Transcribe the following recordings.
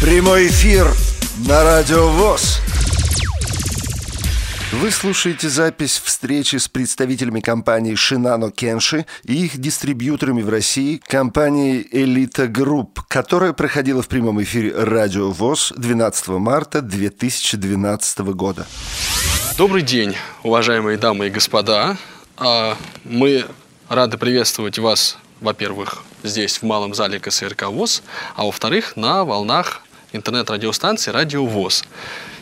Прямой эфир на Радио ВОЗ. Вы слушаете запись встречи с представителями компании Shinano Kenshi и их дистрибьюторами в России, компанией Elita Group, которая проходила в прямом эфире Радио ВОЗ 12 марта 2012 года. Добрый день, уважаемые дамы и господа. А, мы рады приветствовать вас, во-первых, здесь, в малом зале КСРК ВОЗ, а во-вторых, на волнах интернет-радиостанции «Радио ВОЗ».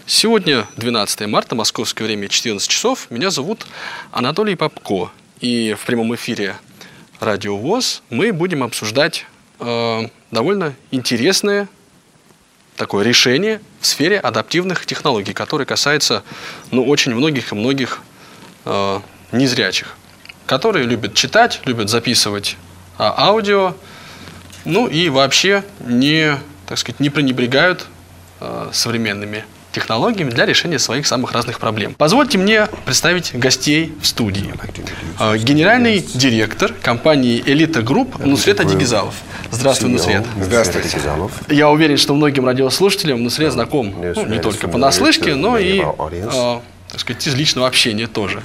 Сегодня 12 марта, московское время 14 часов. Меня зовут Анатолий Попко. И в прямом эфире «Радио ВОЗ» мы будем обсуждать э, довольно интересное такое решение в сфере адаптивных технологий, которое касается ну, очень многих и многих э, незрячих, которые любят читать, любят записывать э, аудио, ну и вообще не, так сказать, не пренебрегают э, современными технологиями для решения своих самых разных проблем. Позвольте мне представить гостей в студии. Э, генеральный директор компании «Элита Групп» Нусрет Адигизалов. Здравствуй, Нусрет. Здравствуйте. Я уверен, что многим радиослушателям Нусрет знаком ну, не только понаслышке, но и э, так сказать, из личного общения тоже.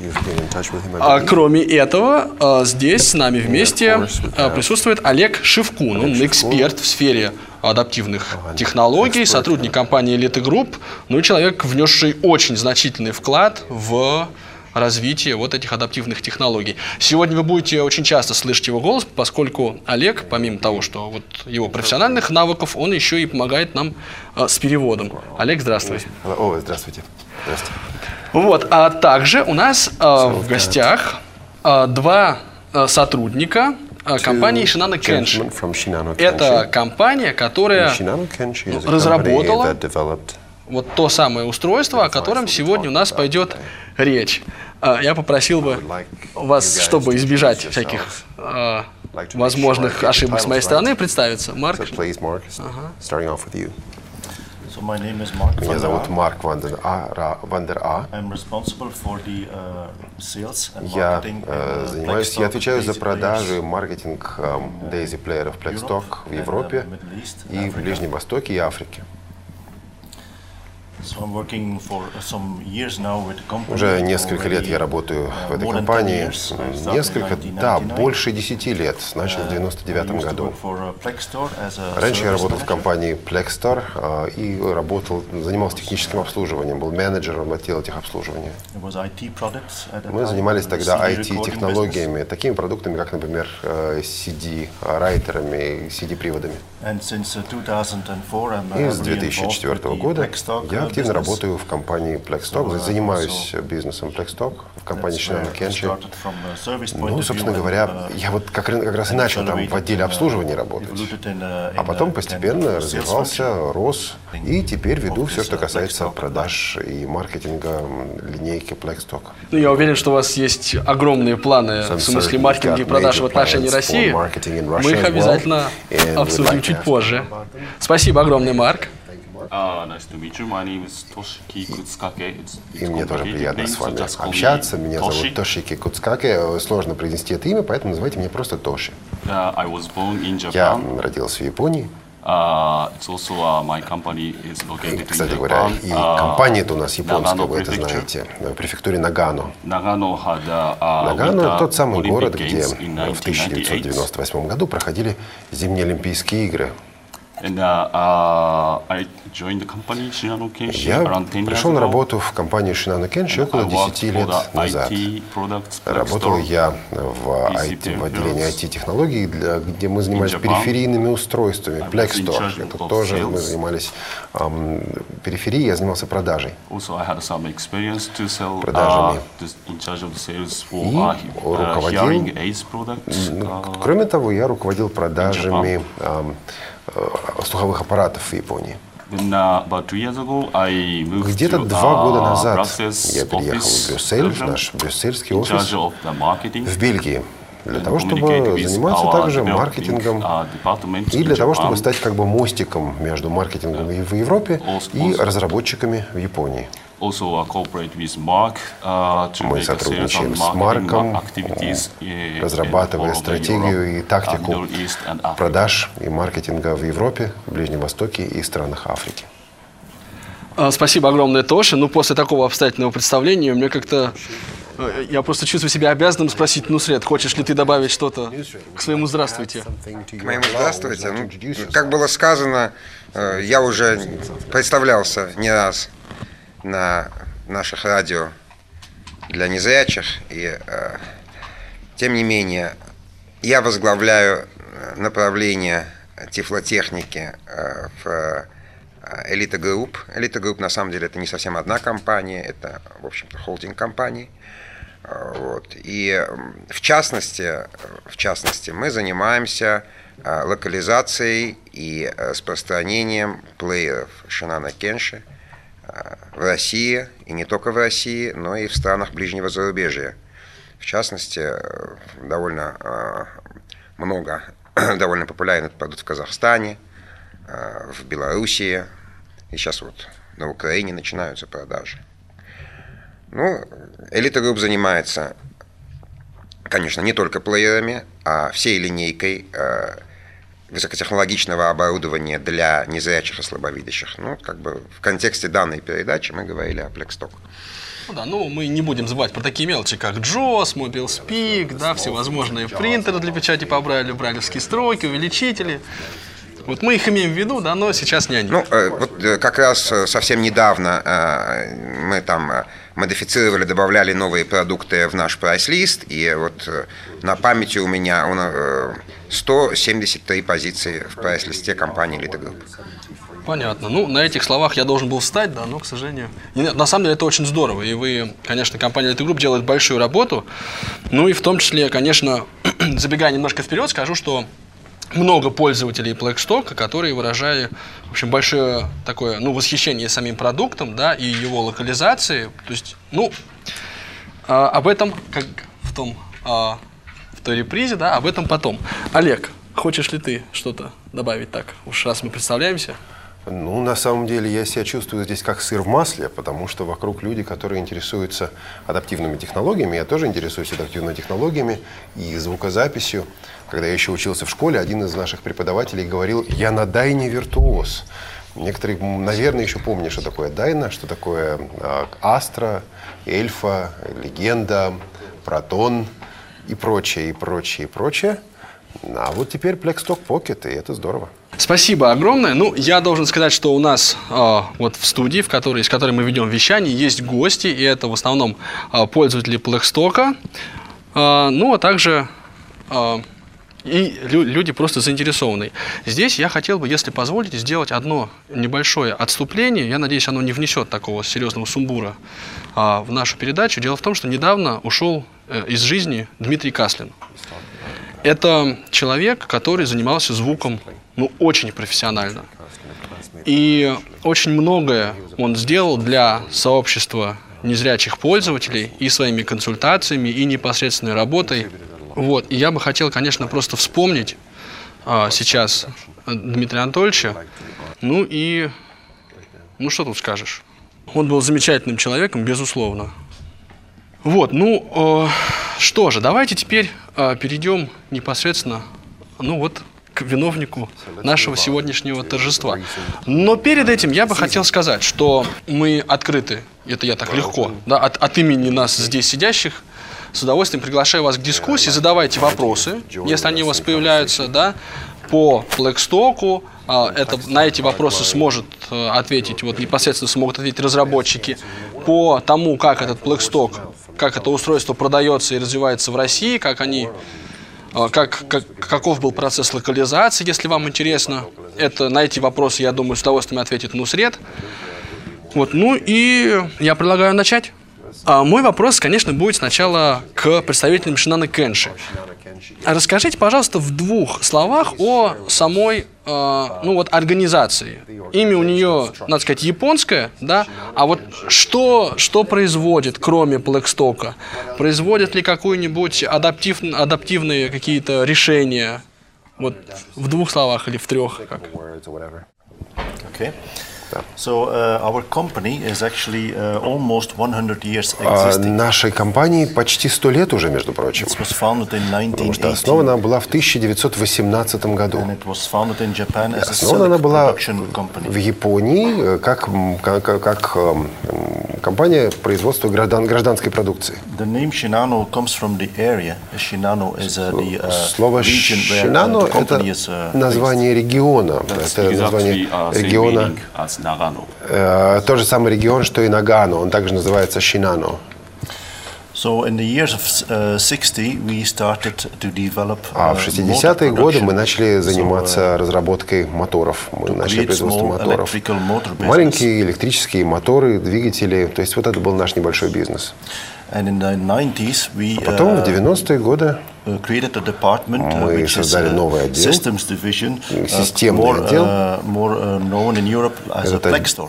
А кроме этого, а, здесь с нами вместе а, присутствует Олег Шевкун. Он эксперт в сфере адаптивных технологий, сотрудник компании Elite Group, ну и человек, внесший очень значительный вклад в развитие вот этих адаптивных технологий. Сегодня вы будете очень часто слышать его голос, поскольку Олег, помимо того, что вот его профессиональных навыков, он еще и помогает нам э, с переводом. Олег, здравствуй. О, здравствуйте. Здравствуйте. Вот, а также у нас э, в гостях э, два э, сотрудника э, компании Shinano Kenshi. Это компания, которая разработала вот то самое устройство, о котором сегодня у нас пойдет речь. Э, Я попросил бы вас, чтобы избежать всяких э, возможных ошибок с моей стороны, представиться. Марк. Ага. Меня зовут Марк Вандер А. Вандер а. uh, Я э, занимаюсь, я отвечаю за продажи маркетинг э, Daisy Plextalk в uh, Европе и в Ближнем Востоке и Африке. Уже несколько лет я работаю в этой компании. Несколько, да, больше десяти лет. Начал в 99 году. Раньше я работал в компании Plexstar а, и работал, занимался техническим обслуживанием, был менеджером отдела техобслуживания. Мы занимались тогда IT-технологиями, такими продуктами, как, например, CD-райтерами, CD-приводами. И с 2004 года я активно работаю в компании Plexstock, занимаюсь бизнесом Plexstock в компании Shinano Kenshi. Ну, собственно говоря, я вот как, как раз и начал там в отделе обслуживания работать. А потом постепенно развивался, рос, и теперь веду все, что касается продаж и маркетинга линейки Plexstock. Ну, я уверен, что у вас есть огромные планы в смысле маркетинга и продаж в отношении России. Мы их обязательно обсудим чуть позже. Спасибо огромное, Марк. И мне тоже приятно с вами общаться. Меня зовут Тошики Куцкаке. Сложно произнести это имя, поэтому называйте меня просто Тоши. Я родился в Японии. Uh, И, кстати говоря, и uh, компания это у нас японская, вы это знаете, в префектуре Нагано. uh, Нагано – тот самый город, где в 1998 году проходили зимние Олимпийские игры. And, uh, I joined the company Shinano Kenshi Я around 10 years пришел на работу в компанию Shinano Kenshi около I worked 10 for лет назад. Работал store. я в, IT, в отделении IT-технологий, где мы занимались периферийными устройствами. Plexstore. charge Это тоже мы занимались ам, периферией, я занимался продажей. Продажами. uh, for И uh, uh, руководил-. Ну, uh, Кроме того, я руководил продажами ам, э, слуховых аппаратов в Японии. Где-то два года назад я переехал office, в Брюссель, в наш брюссельский офис в Бельгии. Для того, чтобы заниматься также маркетингом и для того, чтобы стать как бы мостиком между маркетингом в Европе и разработчиками в Японии. Мы сотрудничаем с Марком, разрабатывая стратегию и тактику продаж и маркетинга в Европе, Ближнем Востоке и странах Африки. А, спасибо огромное, Тоша. Ну, после такого обстоятельного представления мне как-то... Э, я просто чувствую себя обязанным спросить, ну, Сред, хочешь ли ты добавить что-то к своему «здравствуйте»? К моему «здравствуйте»? Ну, как было сказано, э, я уже представлялся не раз на наших радио для незрячих, и э, тем не менее я возглавляю направление тифлотехники в Элита Групп. Элита Групп на самом деле это не совсем одна компания, это, в общем-то, холдинг компаний. А, вот. И в частности, в частности, мы занимаемся а, локализацией и распространением плееров Shinano Kenshi а, в России, и не только в России, но и в странах ближнего зарубежья. В частности, довольно много, довольно популярен этот продукт в Казахстане – Э, в Белоруссии, и сейчас вот на Украине начинаются продажи. Ну, Элита Групп занимается, конечно, не только плеерами, а всей линейкой э, высокотехнологичного оборудования для незрячих и слабовидящих. Ну, как бы в контексте данной передачи мы говорили о Plextalk. Ну да, ну мы не будем забывать про такие мелочи, как JOS, Mobile Speak, да, всевозможные принтеры для печати по брайлю, брайлевские строки, увеличители. Вот мы их имеем в виду, да, но сейчас не они. Ну, э, вот э, как раз э, совсем недавно мы там модифицировали, добавляли новые продукты в наш прайс-лист, и вот на памяти у меня он, 173 позиции в прайс-листе компании Elite Group. Понятно. Ну, на этих словах я должен был встать, да, но, к сожалению... на самом деле это очень здорово, и вы, конечно, компания Elite Group делает большую работу, ну и в том числе, конечно, забегая немножко вперед, скажу, что много пользователей Blackstock, которые выражали в общем, большое такое ну, восхищение самим продуктом да, и его локализацией. То есть, ну, а, об этом, как в том, а, в той репризе, да, об этом потом. Олег, хочешь ли ты что-то добавить так, уж раз мы представляемся? Ну, на самом деле, я себя чувствую здесь как сыр в масле, потому что вокруг люди, которые интересуются адаптивными технологиями. Я тоже интересуюсь адаптивными технологиями и звукозаписью. Когда я еще учился в школе, один из наших преподавателей говорил, я на дайне виртуоз. Некоторые, наверное, еще помнят, что такое дайна, что такое э, астра, эльфа, легенда, протон и прочее, и прочее, и прочее. А вот теперь Blackstock Pocket, и это здорово. Спасибо огромное. Ну, я должен сказать, что у нас э, вот в студии, в которой, с которой мы ведем вещание, есть гости, и это в основном э, пользователи Blackstock, э, ну, а также э, и лю люди просто заинтересованные. Здесь я хотел бы, если позволите, сделать одно небольшое отступление. Я надеюсь, оно не внесет такого серьезного сумбура а, в нашу передачу. Дело в том, что недавно ушел э, из жизни Дмитрий Каслин. Это человек, который занимался звуком ну, очень профессионально. И очень многое он сделал для сообщества незрячих пользователей и своими консультациями, и непосредственной работой. Вот. И я бы хотел, конечно, просто вспомнить а, сейчас Дмитрия Анатольевича. Ну и, ну что тут скажешь? Он был замечательным человеком, безусловно. Вот, ну, э, что же, давайте теперь э, перейдем непосредственно, ну вот, к виновнику нашего сегодняшнего торжества. Но перед этим я бы хотел сказать, что мы открыты, это я так легко, да, от, от имени нас здесь сидящих, с удовольствием приглашаю вас к дискуссии, задавайте вопросы, если они у вас появляются, да, по Blackstock, а, это, на эти вопросы сможет э, ответить, вот непосредственно смогут ответить разработчики. По тому, как этот Blackstock, как это устройство продается и развивается в России, как они а, как, как, каков был процесс локализации, если вам интересно. Это, на эти вопросы, я думаю, с удовольствием ответит Нусред. Вот, ну и я предлагаю начать. А мой вопрос, конечно, будет сначала к представителям Шинана Кенши. Расскажите, пожалуйста, в двух словах о самой, э, ну вот, организации. Имя у нее, надо сказать, японское, да? А вот что, что производит, кроме Blackstock? Производит ли какую-нибудь адаптив, адаптивные какие-то решения? Вот в двух словах или в трех? Как? Okay. So, uh, our company is actually uh, almost 100 years existing. Нашей компании почти 100 лет уже, между прочим. It was founded in Потому что 1918. основана она была в 1918 году. And it was founded in Japan as a Основана она была в Японии э, как, как, как- эм, компания производства граждан, гражданской продукции. The name Shinano comes from the area. Shinano is uh, the uh, Слово uh, «Шинано» это uh, название региона. Это название uh, региона. Nagano. Э, Тот же самый регион, что и Нагано. Он также называется Шинано. So in the years of uh, 60, we started to develop А uh, в motor 60-е годы мы начали So, uh, заниматься разработкой моторов. Мы начали производство моторов. Маленькие электрические моторы, двигатели. То есть вот это был наш небольшой бизнес. And in the 90s, we Потом в uh, 90-е годы uh, created a department uh, Мы создали uh, новый отдел, systems division, системный more, отдел. more known in Europe as a этот,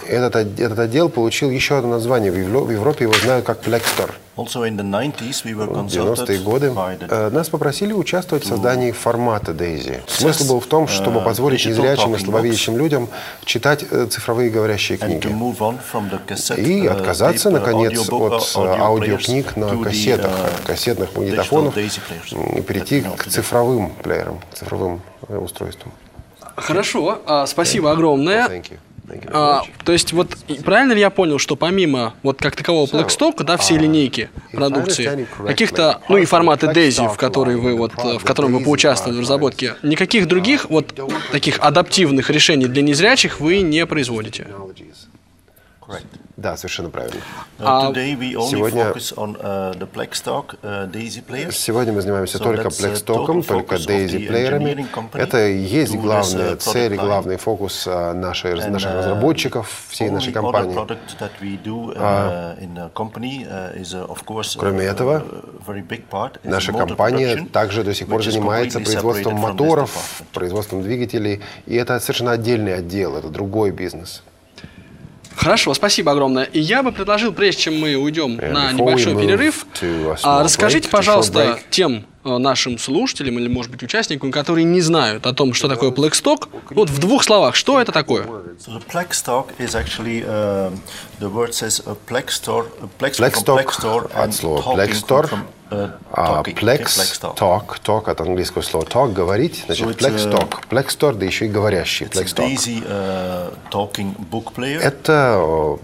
этот, от- этот отдел получил еще одно название. В Европе его знают как Plextor. Also in the 90s, we were В consulted 90-е годы the э, нас попросили участвовать в создании формата DAISY. Смысл был в том, чтобы э, позволить незрячим и слабовидящим людям читать э, цифровые говорящие книги. И uh, отказаться, uh, наконец, от uh, э, аудиокниг на кассетах, uh, кассетных магнитофонов и перейти к цифровым плеерам, цифровым э, устройствам. Хорошо, а, спасибо огромное. А, то есть вот правильно ли я понял, что помимо вот как такового Blackstock, да, всей линейки продукции, каких-то, ну и форматы DAISY, в который вы вот, в котором вы поучаствовали в разработке, никаких других вот таких адаптивных решений для незрячих вы не производите? Correct. Да, совершенно правильно. Uh, А today we only сегодня- focus on uh, the uh, DAISY players. Сегодня мы занимаемся So только uh, total только engineering company Это и есть главная uh, цель главный фокус а, нашей, And, наших uh, разработчиков, всей нашей компании. do, uh, company, uh, is, uh, course, Кроме uh, этого, Наша компания также до сих пор занимается производством моторов, производством двигателей. И это совершенно отдельный отдел, это другой бизнес. Хорошо, спасибо огромное. И я бы предложил, прежде чем мы уйдем And на небольшой перерыв, а, расскажите, break, пожалуйста, break. тем нашим слушателям или, может быть, участникам, которые не знают о том, что такое Blackstock, вот в двух словах, что это такое? Plexstock is actually um, the word says a Plextor, a Plex Blackstock from Plextor от слова from, uh, а Plex, talk, talk от английского слова talk, говорить, значит, So it's, uh, Blackstock, Blackstore, да еще и говорящий, a Blackstock. DAISY uh, talking book player. Это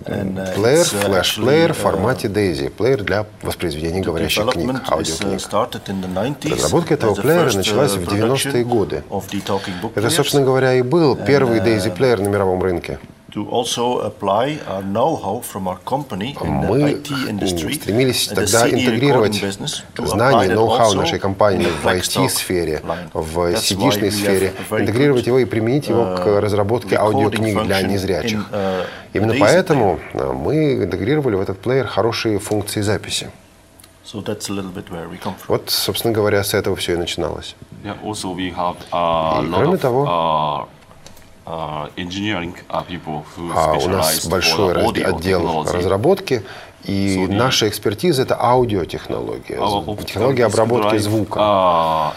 э, uh, плеер, uh, флеш-плеер в uh, формате DAISY, плеер для воспроизведения говорящих книг, uh, аудиокниг. Started in the 90s Разработка этого плеера uh, началась в 90-е production годы. Это, собственно говоря, и был первый uh, DAISY-плеер на мировом рынке. Мы стремились тогда интегрировать знания, ноу-хау нашей компании в IT-сфере, в have сфере, интегрировать его и применить его к uh, разработке аудиокниг для незрячих. Именно поэтому мы интегрировали в этот плеер хорошие функции записи. So that's a little bit where we come from. Вот, собственно говоря, с этого все и начиналось. Yeah, also we have a И lot кроме of того, uh, uh, engineering uh, people who А у нас большой for раз- audio отдел technology. разработки, и the- наша экспертиза – это аудиотехнология, optical технология обработки звука. Uh,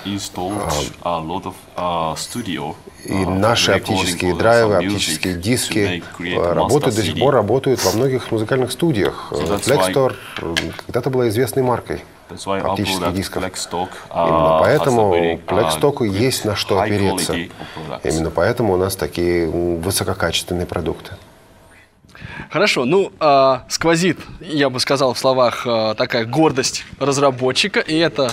of uh, studio. И наши оптические драйвы, оптические диски работают до сих пор, работают во многих музыкальных студиях. So э, когда-то была известной маркой оптических дисков. Blackstock, Именно поэтому uh, Blackstock есть на что опереться. Именно поэтому у нас такие высококачественные продукты. Хорошо, ну, а, сквозит, я бы сказал в словах, а, такая гордость разработчика, и это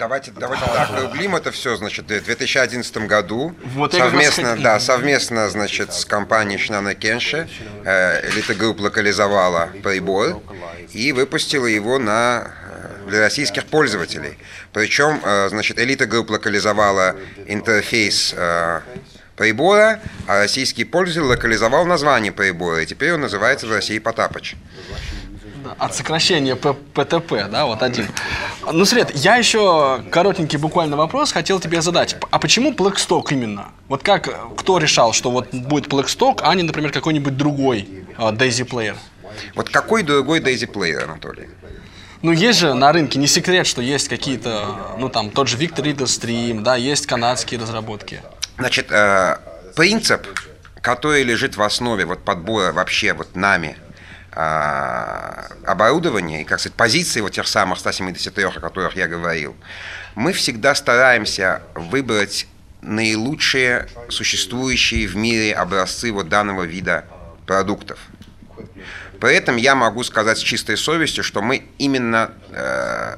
Давайте, давайте так, углубим это все, значит, в 2011 году Вот совместно, да, совместно, значит, с компанией Shinano Kenshi э, Элита Групп локализовала прибор и выпустила его на э, для российских пользователей. Причем, э, значит, Элита Групп локализовала интерфейс э, прибора, а российский пользователь локализовал название прибора, и теперь он называется в России Потапыч. от сокращения ПТП, да, вот один. Ну, Свет, я еще коротенький буквально вопрос хотел тебе задать. А почему Blackstock именно? Вот как, кто решал, что вот будет Blackstock, а не, например, какой-нибудь другой uh, Daisy Player? Вот какой другой Daisy Player, Анатолий? Ну, есть же на рынке, не секрет, что есть какие-то, ну, там, тот же Victor Reader Stream, да, есть канадские разработки. Значит, э, принцип, который лежит в основе вот подбора вообще вот нами э, оборудования и, как сказать, позиции вот тех самых 173, о которых я говорил, мы всегда стараемся выбрать наилучшие существующие в мире образцы вот данного вида продуктов. При этом я могу сказать с чистой совестью, что мы именно э,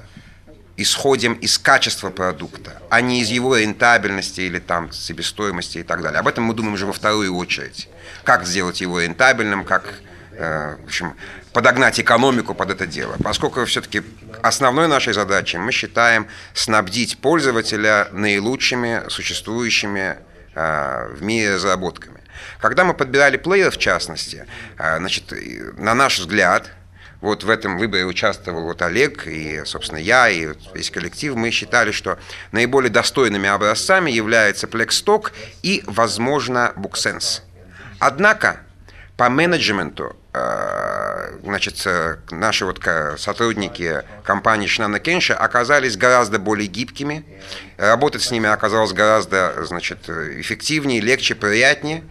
исходим из качества продукта, а не из его рентабельности или там себестоимости и так далее. Об этом мы думаем уже во вторую очередь. Как сделать его рентабельным, как э, в общем, подогнать экономику под это дело. Поскольку все-таки основной нашей задачей мы считаем снабдить пользователя наилучшими существующими э, в мире разработками. Когда мы подбирали плеер, в частности, э, значит, на наш взгляд, вот в этом выборе участвовал вот Олег и, собственно, я, и весь коллектив. Мы считали, что наиболее достойными образцами являются Plexstock и, возможно, BookSense. Однако, по менеджменту, э, значит, наши вот сотрудники компании Шинана Кенша оказались гораздо более гибкими. Работать с ними оказалось гораздо, значит, эффективнее, легче, приятнее.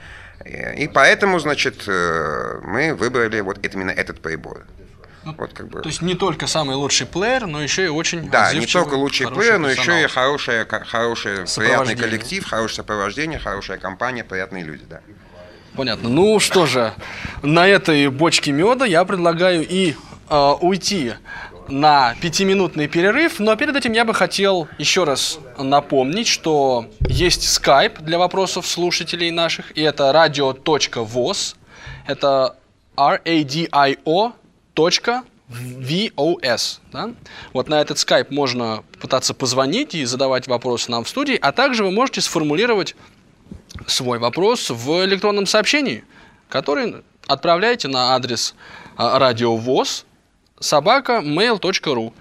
И поэтому, значит, э, мы выбрали вот именно этот прибор. Ну, вот как бы. То есть не только самый лучший плеер, но еще и очень Да, не только лучший плеер, но еще и хороший, хороший приятный коллектив, хорошее сопровождение, хорошая компания, приятные люди, да. Понятно. Ну что же, на этой бочке меда я предлагаю и э, уйти на пятиминутный перерыв, но перед этим я бы хотел еще раз напомнить, что есть Skype для вопросов слушателей наших, и это radio.voz, это R-A-D-I-O VOS. Да? Вот на этот Skype можно пытаться позвонить и задавать вопросы нам в студии, а также вы можете сформулировать свой вопрос в электронном сообщении, который отправляете на адрес радиовоз собака mail.ru.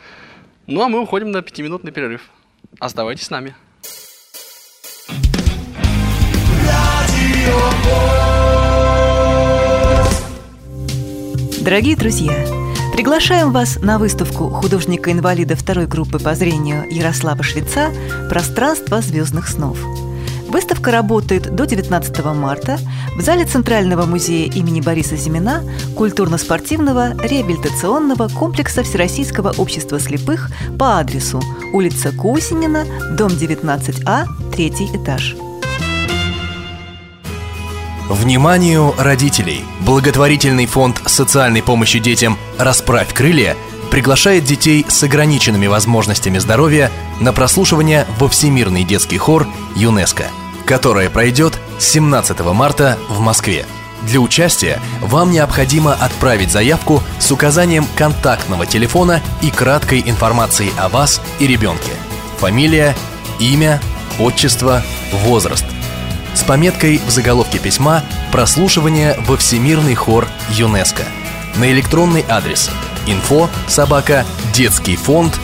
Ну а мы уходим на пятиминутный перерыв. Оставайтесь с нами. Дорогие друзья, приглашаем вас на выставку художника-инвалида второй группы по зрению Ярослава Швеца «Пространство звездных снов». Выставка работает до 19 марта в зале Центрального музея имени Бориса Зимина культурно-спортивного реабилитационного комплекса Всероссийского общества слепых по адресу улица Кусинина, дом 19А, третий этаж. Вниманию родителей! Благотворительный фонд социальной помощи детям «Расправь крылья» приглашает детей с ограниченными возможностями здоровья на прослушивание во Всемирный детский хор ЮНЕСКО, которое пройдет 17 марта в Москве. Для участия вам необходимо отправить заявку с указанием контактного телефона и краткой информацией о вас и ребенке. Фамилия, имя, отчество, возраст. С пометкой в заголовке письма «Прослушивание во Всемирный хор ЮНЕСКО» на электронный адрес – info собака детский фонд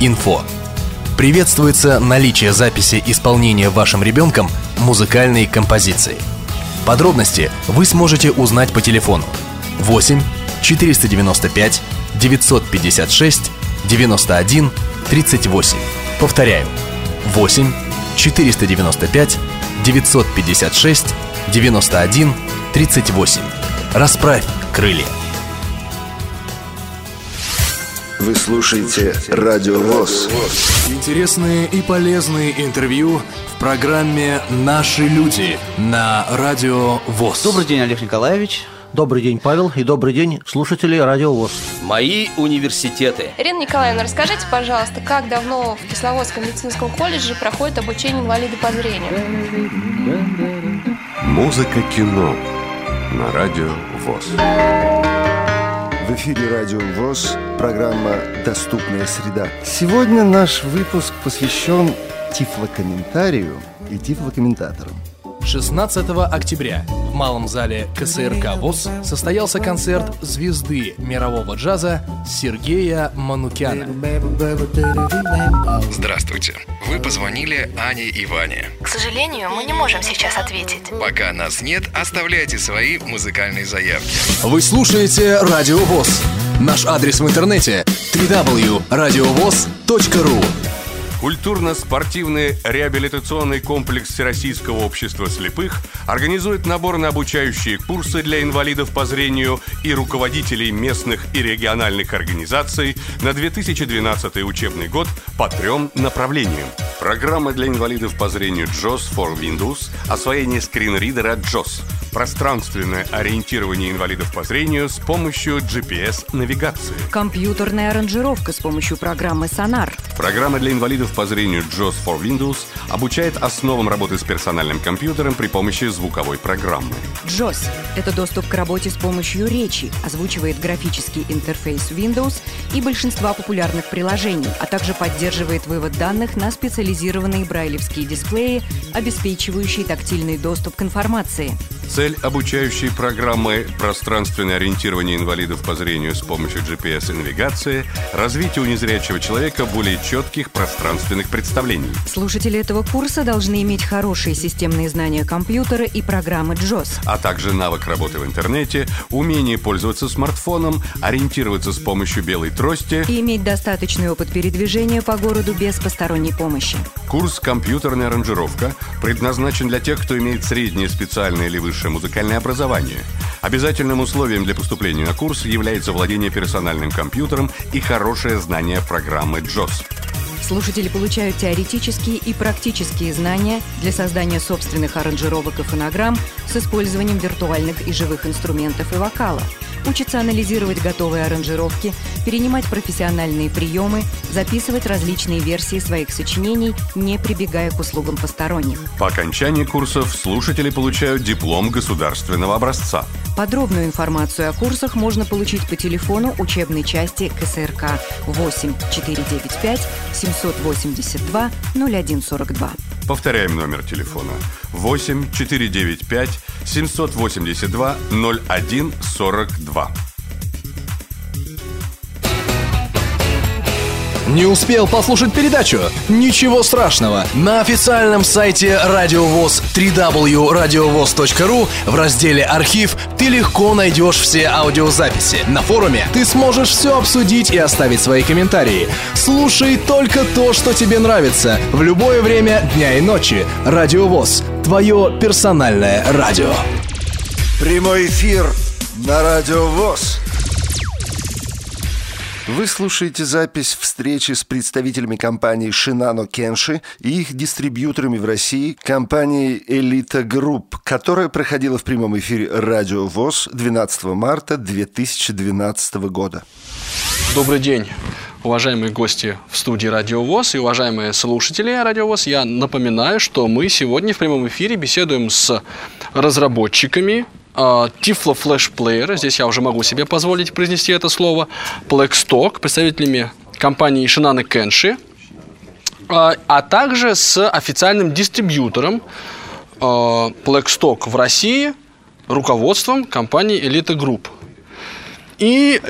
.инфо. Приветствуется наличие записи исполнения вашим ребенком музыкальной композиции. Подробности вы сможете узнать по телефону 8 495 956 91 38. Повторяю, 8 495 956 91 38. Расправь крылья. Вы слушаете Радио ВОЗ. Интересные и полезные интервью в программе «Наши люди» на Радио ВОЗ. Добрый день, Олег Николаевич. Добрый день, Павел, и добрый день, слушатели Радио ВОЗ. Мои университеты. Ирина Николаевна, расскажите, пожалуйста, как давно в Кисловодском медицинском колледже проходит обучение инвалида по зрению? Музыка кино на Радио ВОЗ. В эфире Радио ВОЗ, программа «Доступная среда». Сегодня наш выпуск посвящен тифлокомментарию и тифлокомментаторам. 16 октября в малом зале КСРК ВОЗ состоялся концерт звезды мирового джаза Сергея Манукяна. Здравствуйте. Вы позвонили Ане и Ване. К сожалению, мы не можем сейчас ответить. Пока нас нет, оставляйте свои музыкальные заявки. Вы слушаете Радио ВОЗ. Наш адрес в интернете www.radiovoz.ru Культурно-спортивный реабилитационный комплекс Всероссийского общества слепых организует набор на обучающие курсы для инвалидов по зрению и руководителей местных и региональных организаций на 2012 учебный год по трем направлениям. Программа для инвалидов по зрению JOS for Windows, освоение скринридера JOS, пространственное ориентирование инвалидов по зрению с помощью GPS-навигации. Компьютерная аранжировка с помощью программы Sonar. Программа для инвалидов по зрению JOS for Windows обучает основам работы с персональным компьютером при помощи звуковой программы. JOS – это доступ к работе с помощью речи, озвучивает графический интерфейс Windows и большинства популярных приложений, а также поддерживает вывод данных на специализированные брайлевские дисплеи, обеспечивающие тактильный доступ к информации. Цель обучающей программы «Пространственное ориентирование инвалидов по зрению с помощью GPS и навигации» – развитие у незрячего человека более четких пространственных представлений. Слушатели этого курса должны иметь хорошие системные знания компьютера и программы JOS, а также навык работы в интернете, умение пользоваться смартфоном, ориентироваться с помощью белой трости и иметь достаточный опыт передвижения по городу без посторонней помощи. Курс «Компьютерная аранжировка» предназначен для тех, кто имеет среднее специальное или высшее музыкальное образование. Обязательным условием для поступления на курс является владение персональным компьютером и хорошее знание программы JOS. Слушатели получают теоретические и практические знания для создания собственных аранжировок и фонограмм с использованием виртуальных и живых инструментов и вокала. Учатся анализировать готовые аранжировки, перенимать профессиональные приемы, записывать различные версии своих сочинений, не прибегая к услугам посторонних. По окончании курсов слушатели получают диплом государственного образца. Подробную информацию о курсах можно получить по телефону учебной части КСРК 8 495 782 0142. Повторяем номер телефона 8 495 782 0142. Не успел послушать передачу? Ничего страшного. На официальном сайте Радиовоз www.radiovoz.ru в разделе «Архив» ты легко найдешь все аудиозаписи. На форуме ты сможешь все обсудить и оставить свои комментарии. Слушай только то, что тебе нравится, в любое время дня и ночи. Радиовоз. Твое персональное радио. Прямой эфир на Радиовоз. Вы слушаете запись встречи с представителями компании Shinano Kenshi и их дистрибьюторами в России компанией Elita Group, которая проходила в прямом эфире Радио ВОЗ 12 марта 2012 года. Добрый день, уважаемые гости в студии Радио ВОЗ и уважаемые слушатели Радио ВОЗ. Я напоминаю, что мы сегодня в прямом эфире беседуем с разработчиками Flash Player, здесь я уже могу себе позволить произнести это слово, Blackstock, представителями компании Shinano Kenshi, а также с официальным дистрибьютором Blackstock в России, руководством компании Elite Group. И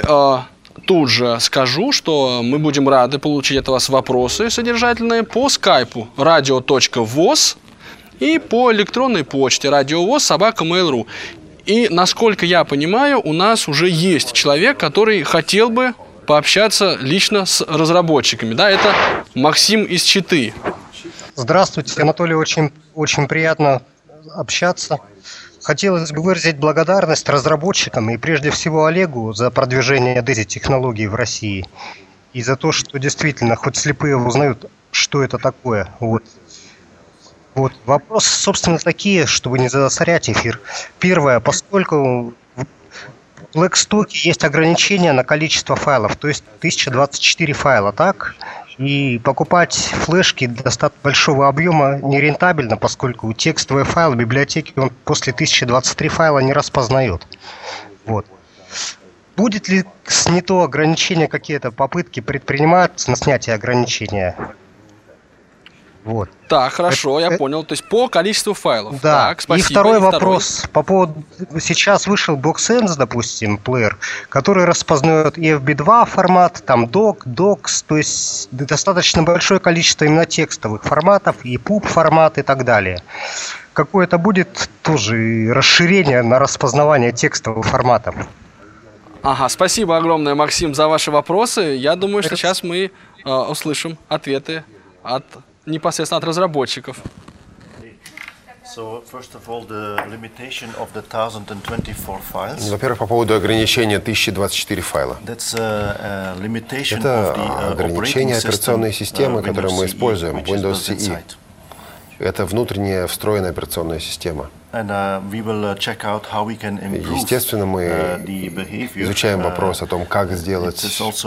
тут же скажу, что мы будем рады получить от вас вопросы содержательные по скайпу radio.voz и по электронной почте радиовоз собака mail.ru. И, насколько я понимаю, у нас уже есть человек, который хотел бы пообщаться лично с разработчиками. Да, это Максим из Читы. Здравствуйте, Анатолий, очень, очень приятно общаться. Хотелось бы выразить благодарность разработчикам и прежде всего Олегу за продвижение этой технологии в России. И за то, что действительно хоть слепые узнают, что это такое. Вот. Вот. Вопрос, собственно, такие, чтобы не засорять эфир. Первое, поскольку в Blackstock есть ограничение на количество файлов, то есть 1024 файла, так? И покупать флешки достаточно большого объема нерентабельно, поскольку текстовые файлы библиотеки он после 1023 файла не распознает. Вот. Будет ли снято ограничение какие-то попытки предприниматься на снятие ограничения? Вот. Так, хорошо, я понял. То есть по количеству файлов. Да. Так, спасибо. И второй вопрос по поводу... Сейчас вышел BoxSense, допустим, плеер, который распознает EFB2 формат, там doc, docs, то есть достаточно большое количество именно текстовых форматов, и PUB формат и так далее. Какое-то будет тоже расширение на распознавание текстовых форматов. Ага, спасибо огромное, Максим, за ваши вопросы. Я думаю, что сейчас мы э, услышим ответы от непосредственно от разработчиков. Во-первых, по поводу ограничения 1024 файла. Uh, uh, Это ограничение операционной системы, uh, которую мы используем, Windows CE. Это внутренняя встроенная операционная система. Естественно, мы изучаем вопрос о том, как сделать,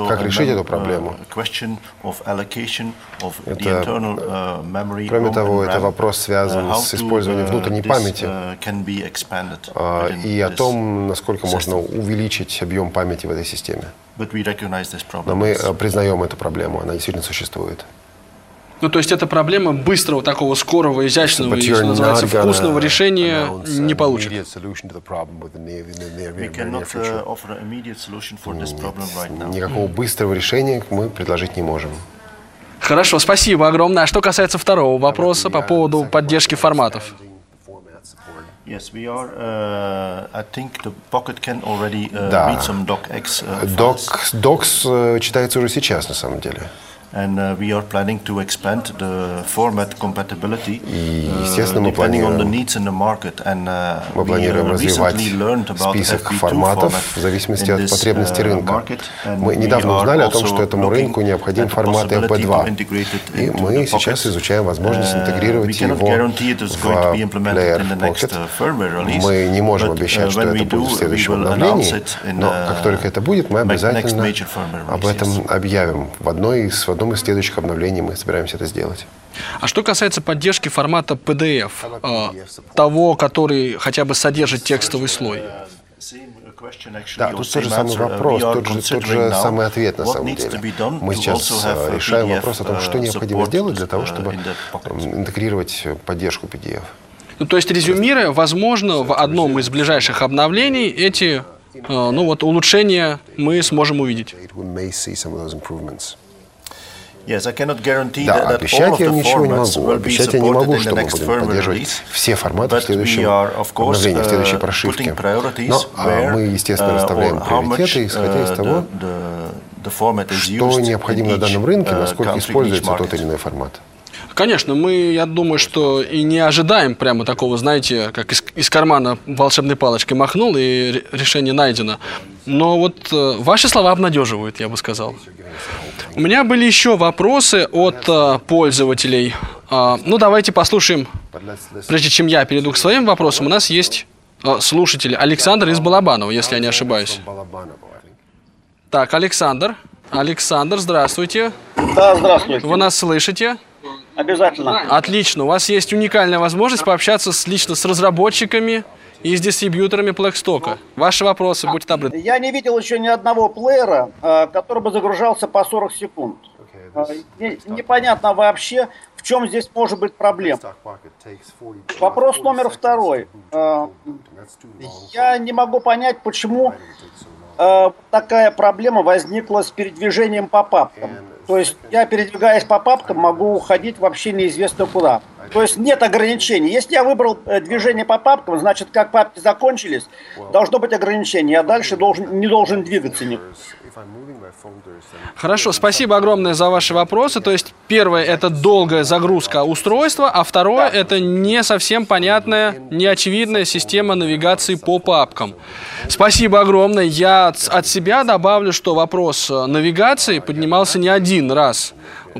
как решить эту проблему. Это, кроме того, это вопрос связан с использованием внутренней памяти а, и о том, насколько можно увеличить объем памяти в этой системе. Но мы э, признаем эту проблему, она действительно существует. Ну, то есть эта проблема быстрого, такого скорого, изящного, и, что называется, вкусного решения не получит. Никакого быстрого решения мы предложить не можем. Хорошо, спасибо огромное. А что касается второго вопроса по поводу поддержки форматов? Yes, we are. Uh, I think the Pocket can already uh, да. read some docx uh, Docs, docs читается уже сейчас, на самом деле. And uh, we are planning to expand the format compatibility, И, естественно, мы планируем, and, uh, мы планируем развивать список форматов в зависимости от потребностей рынка. Мы недавно узнали о том, что этому рынку необходим формат MP2, и мы сейчас изучаем возможность интегрировать его в Player Pocket. Мы не можем обещать, что это будет в следующем обновлении, но как только это будет, мы обязательно об этом объявим в одной из в одном из следующих обновлений мы собираемся это сделать. А что касается поддержки формата PDF, э, того, который хотя бы содержит текстовый слой? Да, тут тот же самый вопрос, тот же, тот же самый ответ на самом деле. Мы сейчас решаем вопрос о том, что необходимо сделать для того, чтобы интегрировать поддержку PDF. Ну, то есть, резюмируя, возможно, в одном из ближайших обновлений эти ну, вот, улучшения мы сможем увидеть. Да, обещать я ничего не могу. Обещать я не могу, что мы будем поддерживать все форматы в следующем обновлении, в следующей uh, прошивке. Но а, мы, естественно, uh, расставляем приоритеты, исходя из uh, того, что необходимо на данном рынке, насколько используется тот или иной формат. Конечно, мы, я думаю, что и не ожидаем прямо такого, знаете, как из, из кармана волшебной палочкой махнул и решение найдено. Но вот э, ваши слова обнадеживают, я бы сказал. У меня были еще вопросы от э, пользователей. Э, ну, давайте послушаем, прежде чем я перейду к своим вопросам, у нас есть э, слушатель Александр из Балабанова, если я не ошибаюсь. Так, Александр. Александр, здравствуйте. Да, здравствуйте. Вы нас слышите? Обязательно. Отлично. У вас есть уникальная возможность пообщаться с, лично с разработчиками и с дистрибьюторами Blackstock. Ваши вопросы, будьте добры. Я не видел еще ни одного плеера, э, который бы загружался по 40 секунд. Э, непонятно вообще, в чем здесь может быть проблема. Вопрос номер второй. Э, я не могу понять, почему такая проблема возникла с передвижением по папкам. То есть я, передвигаясь по папкам, могу уходить вообще неизвестно куда. То есть нет ограничений. Если я выбрал э, движение по папкам, значит, как папки закончились, должно быть ограничение. Я дальше должен, не должен двигаться. Хорошо, спасибо огромное за ваши вопросы. То есть первое это долгая загрузка устройства, а второе это не совсем понятная, неочевидная система навигации по папкам. Спасибо огромное. Я от себя добавлю, что вопрос э, навигации поднимался не один раз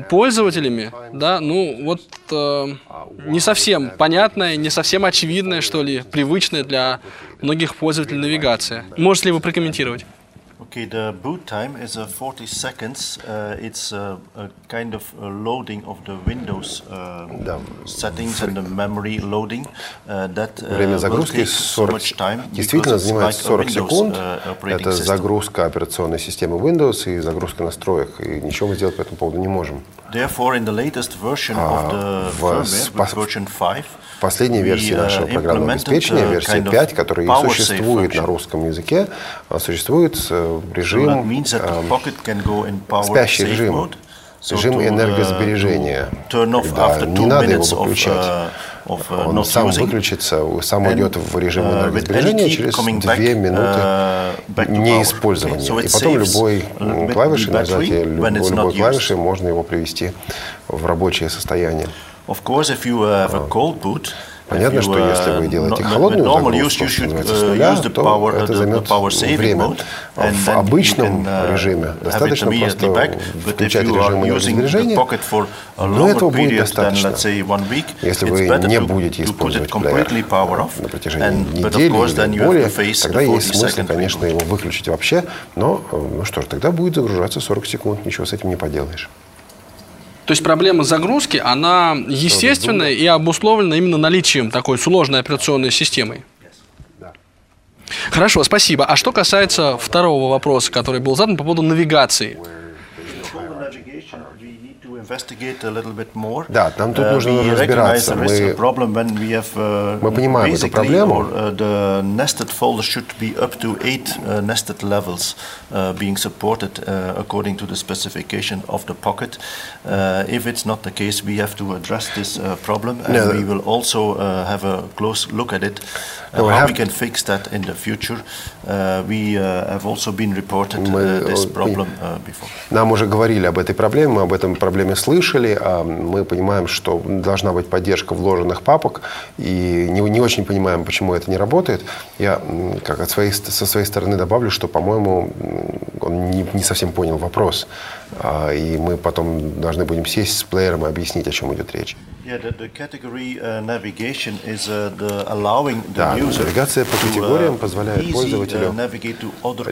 пользователями, да, ну вот э, не совсем понятная, не совсем очевидная, что ли, привычная для многих пользователей навигация. Можете ли вы прокомментировать? Okay, the boot time is uh, 40 seconds. Uh, it's uh, a kind of a loading of the Windows uh, Да. settings and the memory loading. Uh, that uh, Время will загрузки take so 40, much time действительно because it's занимает like a 40 Windows, секунд. uh, operating Это system. загрузка операционной системы Windows и загрузка настроек. И ничего мы сделать по этому поводу не можем. Therefore, in the latest version А, of the в firmware, с- with version 5, Последняя версия uh, нашего программного обеспечения, uh, версия kind of 5, которая и существует на русском языке, а, существует э, режим, эм, спящий режим, режим энергосбережения, когда after не надо его выключать. Он сам выключится, сам уйдет в режим энергосбережения через coming две back, минуты неиспользования. И потом любой клавишей, нажатие любой, любой клавишей можно его привести в рабочее состояние. Of course, if you have a cold boot, Понятно, что если uh, вы делаете холодную загрузку, что называется, с uh, нуля, the то power, это uh, займет время. mode, В обычном can, uh, режиме достаточно просто back. Включать режим энергосбережения, но этого будет достаточно. week, Если вы не будете использовать off. на протяжении And, недели или более, тогда есть 40 смысл, конечно, его выключить вообще, но, э, ну что ж, тогда будет загружаться 40 секунд, ничего с этим не поделаешь. То есть проблема загрузки, она естественная и обусловлена именно наличием такой сложной операционной системы. Хорошо, спасибо. А что касается второго вопроса, который был задан по поводу навигации? to investigate a little bit more. Да, нам тут Uh, нужно we разбираться. recognize there is a Мы- problem when we have, uh, Мы понимаем эту basically, проблему. or, uh, the nested folder should be up to eight uh, nested levels uh, being supported uh, according to the specification of the pocket. Uh, if it's not the case, we have to address this uh, problem, and No. we will also uh, have a close look at it. Uh, No, we how have- we can fix that in the future. Uh, we uh, have also been reported Мы, uh, this э, problem uh, before. Нам уже говорили об этой проблеме, мы об этом проблеме слышали, а мы понимаем, что должна быть поддержка вложенных папок, и не, не очень понимаем, почему это не работает. Я как от своей, со своей стороны добавлю, что, по-моему, он не, не совсем понял вопрос, А, и мы потом должны будем сесть с плеером и объяснить, о чем идет речь. Yeah, the, the category uh, navigation is uh, the allowing the Да, навигация по uh, категориям позволяет uh, пользователю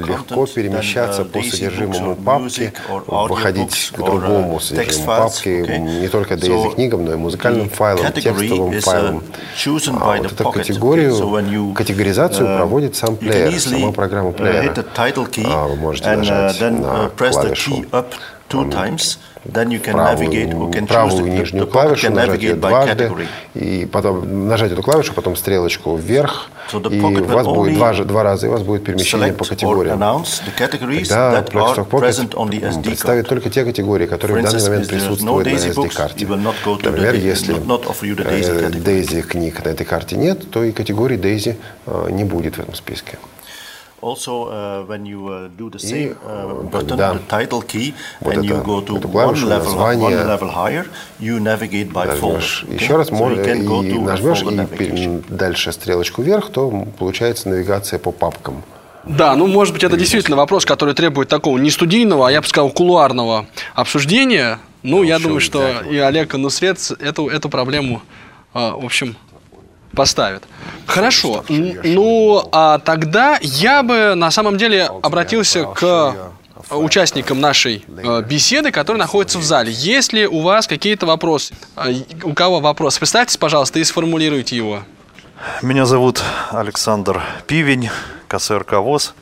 легко перемещаться uh, по содержимому папки, выходить к другому uh, содержимому папки, не только Daisy книгам, но и музыкальным файлам, текстовым uh, файлам. А вот эту категорию, категоризацию uh, проводит сам плеер, сама программа uh, плеера. А, Вы можете uh, нажать на uh, клавишу two times. Then you can правую, navigate or can choose правую the, the, нижнюю the клавишу, can нажать ее дважды, и потом нажать эту клавишу, потом стрелочку вверх, So и у вас будет два, два раза, и у вас будет перемещение по категориям. Тогда Blackstock present Pocket on the SD представит только те категории, которые в данный момент присутствуют на SD-карте. Например, если Daisy э. Daisy книг на этой карте нет, то и категории Daisy э, не будет в этом списке. Also, uh, when you uh, do the same uh, э, button, да. the title key, Вот and you это- go to one level, название, one level higher, you navigate by folder. еще раз, So you и нажмешь, и дальше стрелочку вверх, то получается навигация по папкам. Да, ну, может быть, это действительно вопрос, который требует такого не студийного, а я бы сказал, кулуарного обсуждения. Ну, я думаю, что и Олег и Нусред эту, эту проблему, а, в общем, поставят. Хорошо. Ну, а тогда я бы на самом деле обратился к участникам нашей э, беседы, которые находятся в зале. Есть ли у вас какие-то вопросы? А, У кого вопрос? Представьтесь, пожалуйста, и сформулируйте его. Меня зовут Александр Пивень, КСРК ВОЗ.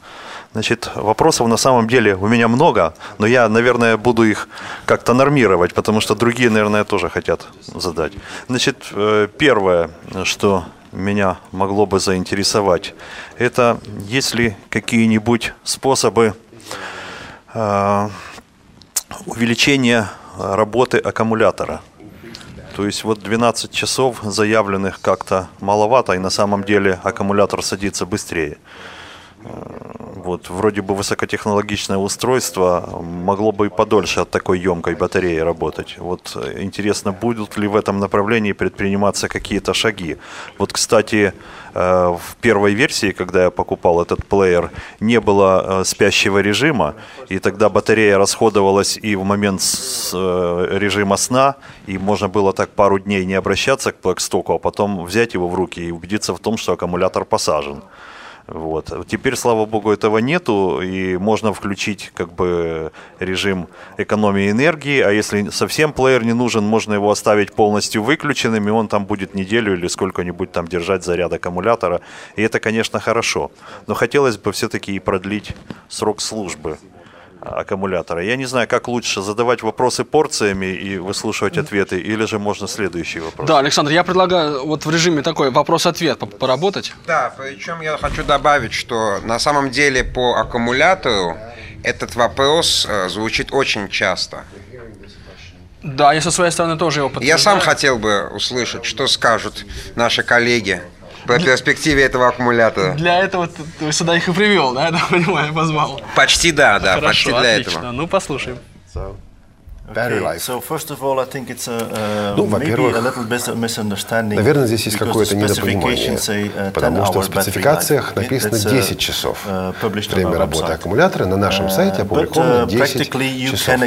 Значит, вопросов на самом деле у меня много, но я, наверное, буду их как-то нормировать, потому что другие, наверное, тоже хотят задать. Значит, э, первое, что меня могло бы заинтересовать, это есть ли какие-нибудь способы э, увеличения работы аккумулятора. То есть вот 12 часов заявленных как-то маловато, и на самом деле аккумулятор садится быстрее. Вот, вроде бы высокотехнологичное устройство могло бы и подольше от такой емкой батареи работать. Вот э, интересно, будут ли в этом направлении предприниматься какие-то шаги. Вот, кстати, э, в первой версии, когда я покупал этот плеер, не было э, спящего режима, и тогда батарея расходовалась и в момент режима сна, и можно было так пару дней не обращаться к Blackstock, а потом взять его в руки и убедиться в том, что аккумулятор посажен. Вот. Теперь, слава богу, этого нету, и можно включить как бы режим экономии энергии, а если совсем плеер не нужен, можно его оставить полностью выключенным, и он там будет неделю или сколько-нибудь там держать заряд аккумулятора, и это, конечно, хорошо. Но хотелось бы все-таки и продлить срок службы аккумулятора. Я не знаю, как лучше задавать вопросы порциями и выслушивать ответы, или же можно следующий вопрос. Да, Александр, я предлагаю вот в режиме такой вопрос-ответ поработать. Да, причем я хочу добавить, что на самом деле по аккумулятору этот вопрос э, звучит очень часто. Да, я со своей стороны тоже его подтверждаю. Я сам хотел бы услышать, что скажут наши коллеги по перспективе этого аккумулятора. Для этого ты, ты сюда их и привел, да, я понимаю, позвал. Почти да, да, Хорошо, почти для отлично. этого. Ну, послушаем. So. Battery life. So first of all, I think it's a, uh, ну, maybe a little bit of misunderstanding. Наверное, здесь есть какое-то недопонимание, uh, потому что в спецификациях написано 10 часов. uh, Время работы аккумулятора на нашем сайте опубликовано 10 часов.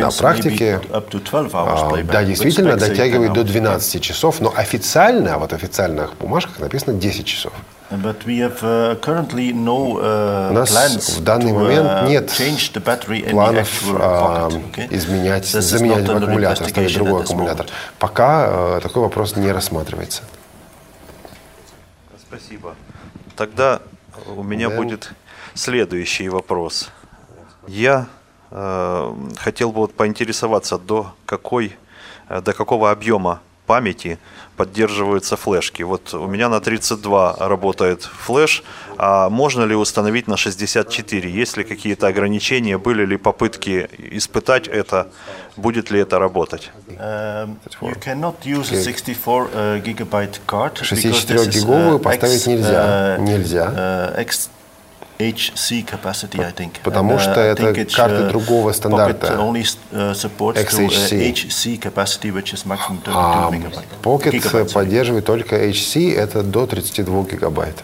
На практике, а, да, действительно, дотягивает до 12 часов, но официально, а вот в официальных бумажках написано 10 часов. But we have uh, currently no uh, У нас plans в данный to, момент uh, нет change the battery in the планов а, okay? изменять, This is заменять аккумулятор, ставить другой аккумулятор. Пока э, такой вопрос не рассматривается. Спасибо. Тогда у меня Да. будет следующий вопрос. Я э, хотел бы вот поинтересоваться, до какой, э, до какого объема памяти поддерживаются флешки. Вот у меня на 32 работает флеш, а можно ли установить на 64? Есть ли какие-то ограничения, были ли попытки испытать это, будет ли это работать? Um, you cannot use a 64 uh, gigabyte card because 64 this is, гиговую uh, поставить нельзя. uh, Нельзя. Uh, XHC capacity, I think. Потому And, uh, что I это think карты uh, другого Pocket стандарта. only uh, supports uh, XHC. HC capacity, which is maximum 32 А megabyte. Pocket Gigabyte, sorry. поддерживает только HC, это до 32 гигабайт.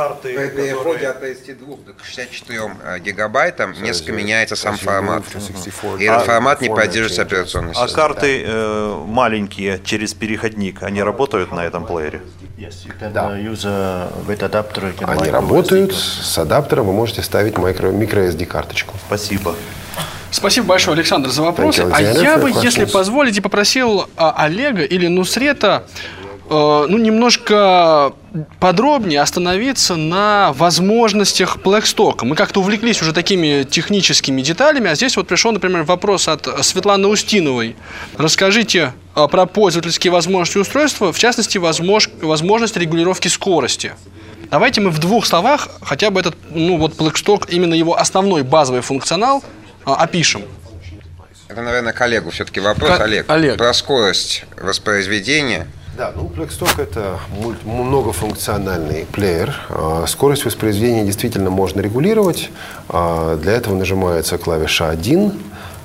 А карты, При переходе от 32 до 64 э, гигабайтам несколько меняется сам формат. И этот формат не поддерживается операционной А системой. карты э, маленькие через переходник, они работают на этом плеере? Adapter. You can Они работают. С адаптером вы можете ставить микро, микро SD карточку. Спасибо. Спасибо большое, Александр, за вопросы. А я бы, если позволите, попросил а, Олега или Нусрета э, ну, немножко подробнее остановиться на возможностях Blackstock. Мы как-то увлеклись уже такими техническими деталями, а здесь вот пришел, например, вопрос от Светланы Устиновой. Расскажите э, про пользовательские возможности устройства, в частности, возмож- возможность регулировки скорости. Давайте мы в двух словах хотя бы этот, ну вот Blackstock, именно его основной базовый функционал э, опишем. Это, наверное, коллегу все-таки вопрос, Ко- Олег. Олег. Про скорость воспроизведения. Да, ну Blackstock это многофункциональный плеер. А, Скорость воспроизведения действительно можно регулировать. А, Для этого нажимается клавиша 1.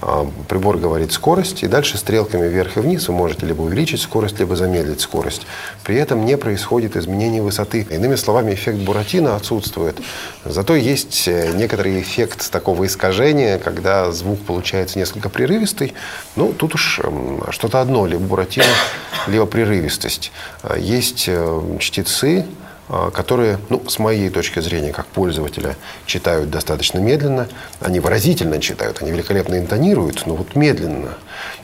А, Прибор говорит скорость, и дальше стрелками вверх и вниз вы можете либо увеличить скорость, либо замедлить скорость. При этом не происходит изменение высоты. Иными словами, эффект Буратино отсутствует. Зато есть э, некоторый эффект такого искажения, когда звук получается несколько прерывистый. Ну, тут уж м, что-то одно, либо Буратино, либо прерывистость. А, Есть э, чтецы, которые, ну, с моей точки зрения, как пользователя, читают достаточно медленно. Они выразительно читают, они великолепно интонируют, но вот медленно.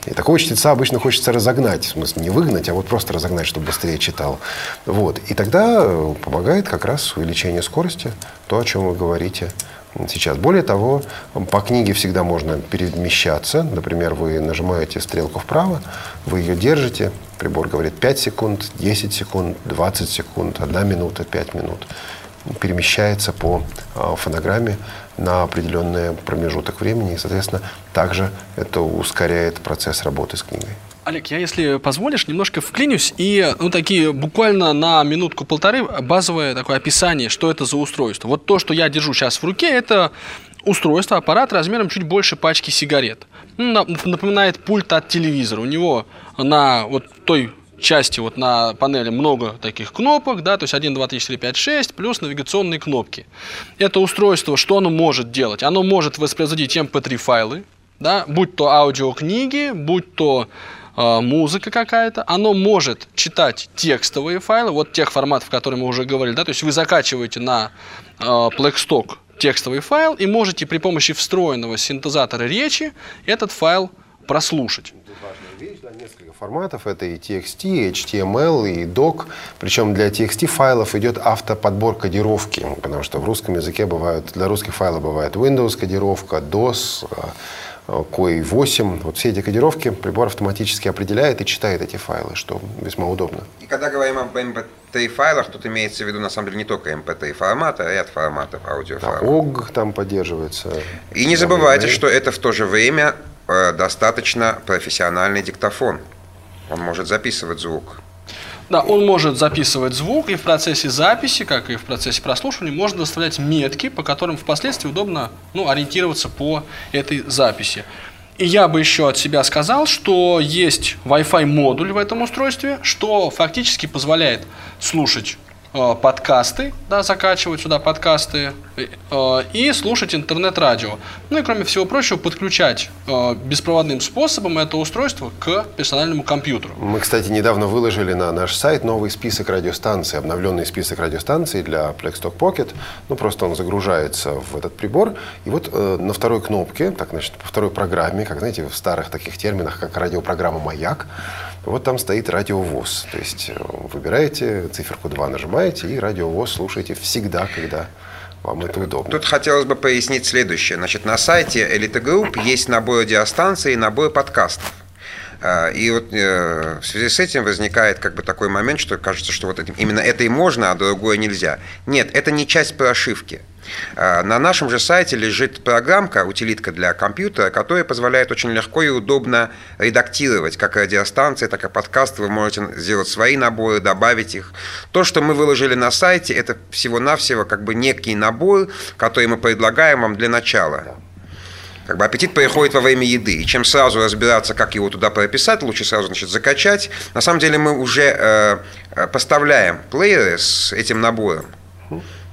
И такого чтеца обычно хочется разогнать, в смысле не выгнать, а вот просто разогнать, чтобы быстрее читал. Вот. И тогда помогает как раз увеличение скорости, то, о чем вы говорите сейчас. Более того, по книге всегда можно перемещаться. Например, вы нажимаете стрелку вправо, вы ее держите, прибор говорит 5 секунд, 10 секунд, 20 секунд, 1 минута, 5 минут. Перемещается по а, фонограмме на определенный промежуток времени. И, соответственно, также это ускоряет процесс работы с книгой. Олег, я, если позволишь, немножко вклинюсь и, ну, такие буквально на минутку-полторы базовое такое описание, что это за устройство. Вот то, что я держу сейчас в руке, это устройство, аппарат размером чуть больше пачки сигарет. Ну, на- Напоминает пульт от телевизора. У него на вот той части, вот на панели много таких кнопок, да, то есть 1, 2, 3, 4, 5, 6, плюс навигационные кнопки. Это устройство, что оно может делать? Оно может воспроизводить MP3 файлы, да, будь то аудиокниги, будь то музыка какая-то, оно может читать текстовые файлы, вот тех форматов, о которых мы уже говорили, да, то есть вы закачиваете на э, Blackstock текстовый файл и можете при помощи встроенного синтезатора речи этот файл прослушать. Несколько форматов. Это и TXT, HTML, и doc. Причем для TXT файлов идет автоподбор кодировки, потому что в русском языке бывают, для русских файлов бывает Windows кодировка, DOS, COI 8. Вот все эти кодировки прибор автоматически определяет и читает эти файлы, что весьма удобно. И когда говорим об MP3 файлах, тут имеется в виду на самом деле не только MP3 формат, а ряд форматов аудиофайлов. Да, там поддерживается. И не забывайте, что это в то же время э, достаточно профессиональный диктофон. Он может записывать звук. Да, он может записывать звук, и в процессе записи, как и в процессе прослушивания, можно доставлять метки, по которым впоследствии удобно ну, ориентироваться по этой записи. И я бы еще от себя сказал, что есть Wi-Fi модуль в этом устройстве, что фактически позволяет слушать подкасты, да, закачивать сюда подкасты э, и слушать интернет-радио. Ну и кроме всего прочего, подключать э, беспроводным способом это устройство к персональному компьютеру. Мы, кстати, недавно выложили на наш сайт новый список радиостанций, обновленный список радиостанций для Plextalk Pocket. Ну, просто он загружается в этот прибор. И вот э, на второй кнопке, так, значит, по второй программе, как, знаете, в старых таких терминах, как радиопрограмма «Маяк», вот там стоит радиовоз. То есть э, выбираете циферку 2, нажимаете, и радиовоз слушаете всегда, когда вам это удобно. Тут хотелось бы пояснить следующее. Значит, на сайте Elite Group есть набор радиостанций и набор подкастов. А, и вот э, в связи с этим возникает как бы такой момент, что кажется, что вот именно это и можно, а другое нельзя. Нет, это не часть прошивки. А, на нашем же сайте лежит программка, утилитка для компьютера, которая позволяет очень легко и удобно редактировать как радиостанции, так и подкасты. Вы можете сделать свои наборы, добавить их. То, что мы выложили на сайте, это всего-навсего как бы некий набор, который мы предлагаем вам для начала. Как бы аппетит приходит во время еды. И чем сразу разбираться, как его туда прописать, лучше сразу значит, закачать. На самом деле мы уже э, э поставляем плееры с этим набором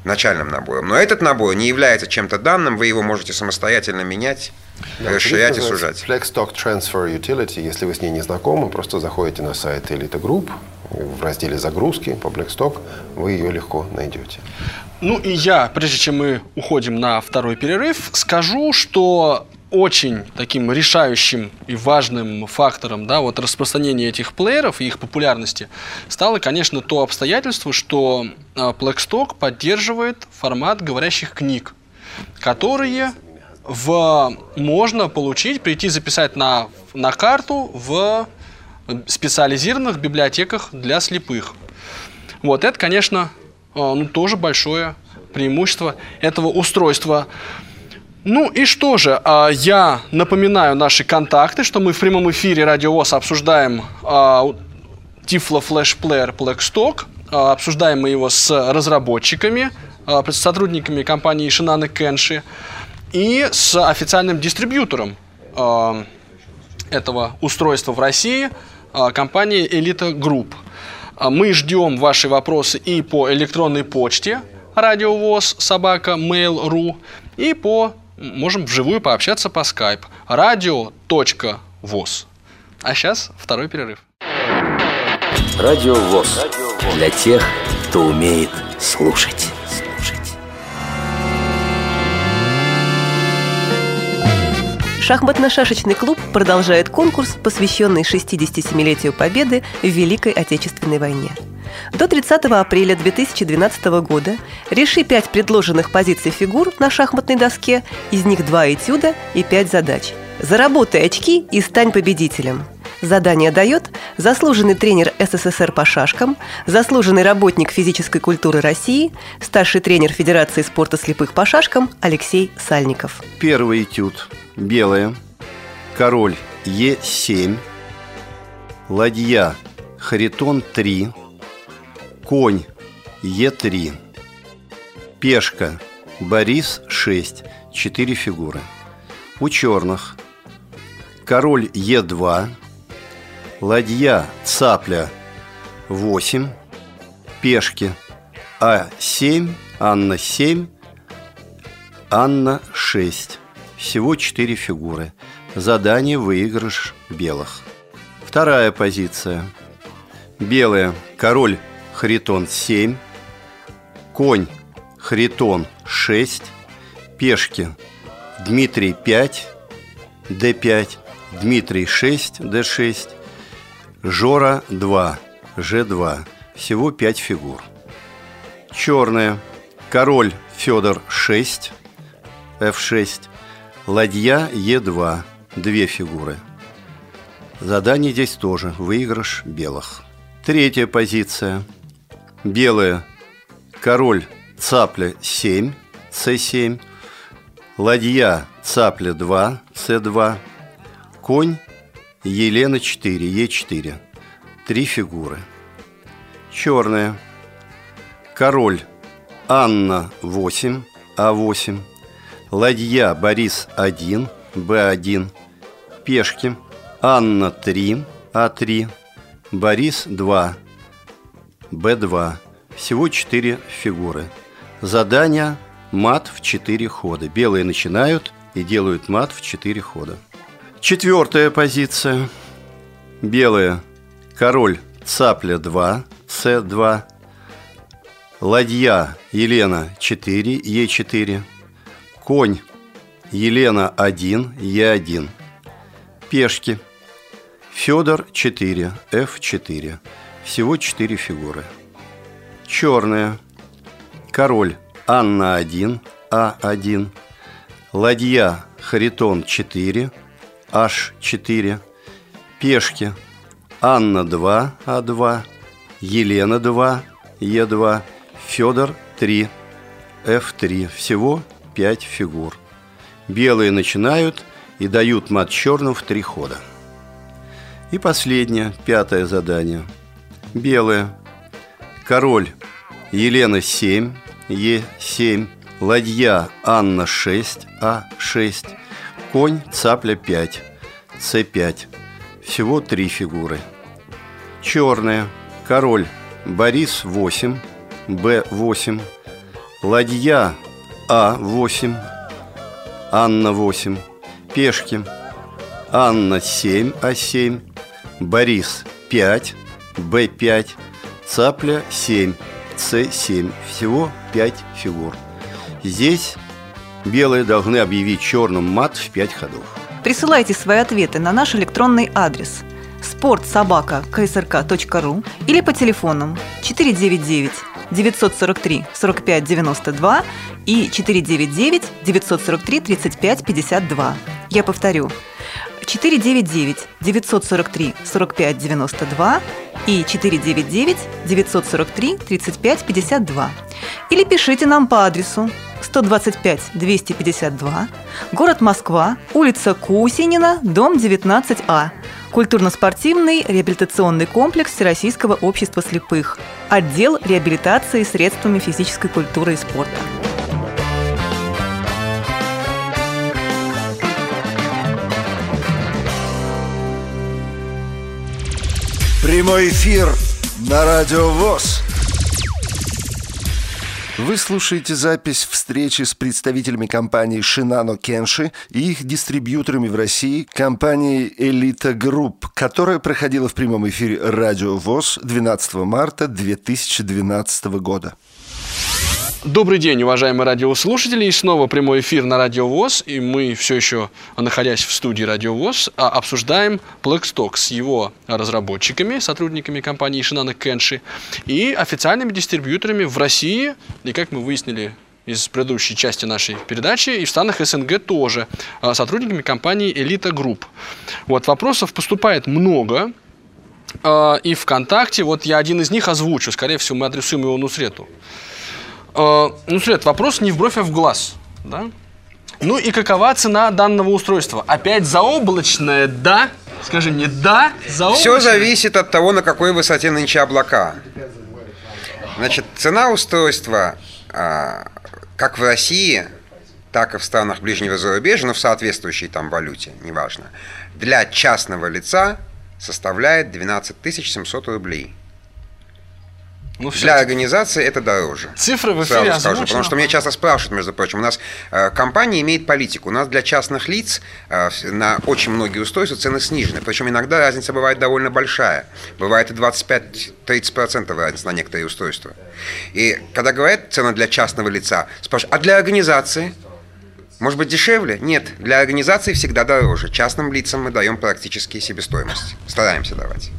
начальным набором. Но этот набор не является чем-то данным, вы его можете самостоятельно менять, да, расширять и сужать. FlexTalk Transfer Utility, если вы с ней не знакомы, просто заходите на сайт Elite Group, в разделе «Загрузки» по Blackstock, вы ее легко найдете. Ну и я, прежде чем мы уходим на второй перерыв, скажу, что очень таким решающим и важным фактором да, вот распространения этих плееров и их популярности стало, конечно, то обстоятельство, что Blackstock поддерживает формат говорящих книг, которые в, можно получить, прийти записать на, на карту в специализированных библиотеках для слепых. Вот это, конечно, а, ну, тоже большое преимущество этого устройства. Ну и что же, а, я напоминаю наши контакты, что мы в прямом эфире Радио ВОЗ обсуждаем Tiflo Flash Player Blackstock. А, обсуждаем мы его с разработчиками, с сотрудниками компании Shinano Kenshi и с официальным дистрибьютором этого устройства в России, компанией Elite Group – а мы ждем ваши вопросы и по электронной почте радиовоз собака mail.ru и по можем вживую пообщаться по Skype radio.voz. А сейчас второй перерыв. Радио ВОЗ. Для тех, кто умеет слушать. Шахматно-шашечный клуб продолжает конкурс, посвященный 67-летию Победы в Великой Отечественной войне. До 30 апреля 2012 года реши пять предложенных позиций фигур на шахматной доске, из них два этюда и пять задач. Заработай очки и стань победителем. Задание дает заслуженный тренер СССР по шашкам, заслуженный работник физической культуры России, старший тренер Федерации спорта слепых по шашкам Алексей Сальников. Первый этюд. Белая, король Е7, ладья Харитон 3, конь Е3, пешка Борис 6, 4 фигуры. У черных. Король Е2, ладья Цапля 8, пешки А7, Анна 7, Анна 6. Всего четыре фигуры. Задание выигрыш белых. Вторая позиция. Белая король Харитон 7, конь Харитон 6, пешки Дмитрий 5, d5, Дмитрий 6, d6, Жора 2, g2. Всего 5 фигур. Черная. Король Федор 6, f6, ладья Е2, две фигуры. Задание здесь тоже выигрыш белых. Третья позиция. Белая. Король цапля 7, c7, ладья цапля 2, c2, конь Елена 4, Е4. Три фигуры. Черная. Король Анна 8, А8. Ладья Борис 1, Б1. Пешки Анна 3, А3. Борис 2, Б2. Всего 4 фигуры. Задание мат в 4 хода. Белые начинают и делают мат в 4 хода. Четвертая позиция. Белая. Король цапля 2, С2. Ладья Елена 4, Е4. Конь Елена 1, Е1. Пешки. Федор 4, F4. Всего 4 фигуры. Черная. Король Анна 1, А1. Ладья Харитон 4, H4. Пешки Анна 2, А2. Елена 2, Е2. Федор 3, F3. Всего 5 фигур. Белые начинают и дают мат черным в три хода. И последнее, пятое задание. Белое. Король Елена 7, Е7. Ладья Анна 6, А6. Конь цапля 5, С5. Всего три фигуры. Черная. Король Борис 8, Б8. Ладья А8, Анна 8. Пешки Анна 7, А7. Борис 5, Б5. Цапля 7, С7. Всего 5 фигур. Здесь белые должны объявить черным мат в 5 ходов. Присылайте свои ответы на наш электронный адрес спортсобака.ксрк.ру или по телефонам 499 943 45 92 и 499 943 35 52. Я повторю. 499 943 45 92 и 499 943 35 52. Или пишите нам по адресу 125 252, город Москва, улица Кусинина, дом 19А, культурно-спортивный реабилитационный комплекс Всероссийского общества слепых, отдел реабилитации средствами физической культуры и спорта. Прямой эфир на Радио ВОЗ. Вы слушаете запись встречи с представителями компании Shinano Kenshi и их дистрибьюторами в России компании Элита Групп, которая проходила в прямом эфире Радио ВОЗ 12 марта 2012 года. Добрый день, уважаемые радиослушатели. И снова прямой эфир на Радио ВОЗ. И мы все еще, находясь в студии Радио ВОЗ, а, обсуждаем Plextalk с его разработчиками, сотрудниками компании Shinano Kenshi и официальными дистрибьюторами в России. И как мы выяснили из предыдущей части нашей передачи, и в странах СНГ тоже, а, сотрудниками компании Элита Групп. Вот, вопросов поступает много, а, и ВКонтакте, вот я один из них озвучу, скорее всего, мы адресуем его Нусрету. Э, Нусрет, вопрос не в бровь, а в глаз. Да? Ну и какова цена данного устройства? Опять заоблачная, да? Скажи мне, да, заоблачная? Все зависит от того, на какой высоте нынче облака. Значит, цена устройства, а, как в России, так и в странах ближнего зарубежья, но в соответствующей там валюте, неважно, для частного лица составляет 12 700 рублей. Ну, Для организации это дороже. Цифры в эфире скажу, озвучено. Потому что меня часто спрашивают, между прочим, у нас э, компания имеет политику. У нас для частных лиц э, на очень многие устройства цены снижены. Причем иногда разница бывает довольно большая. Бывает и 25-30% разница на некоторые устройства. И когда говорят цена для частного лица, спрашивают, а для организации? Может быть дешевле? Нет. Для организации всегда дороже. Частным лицам мы даем практически себестоимость. Стараемся давать.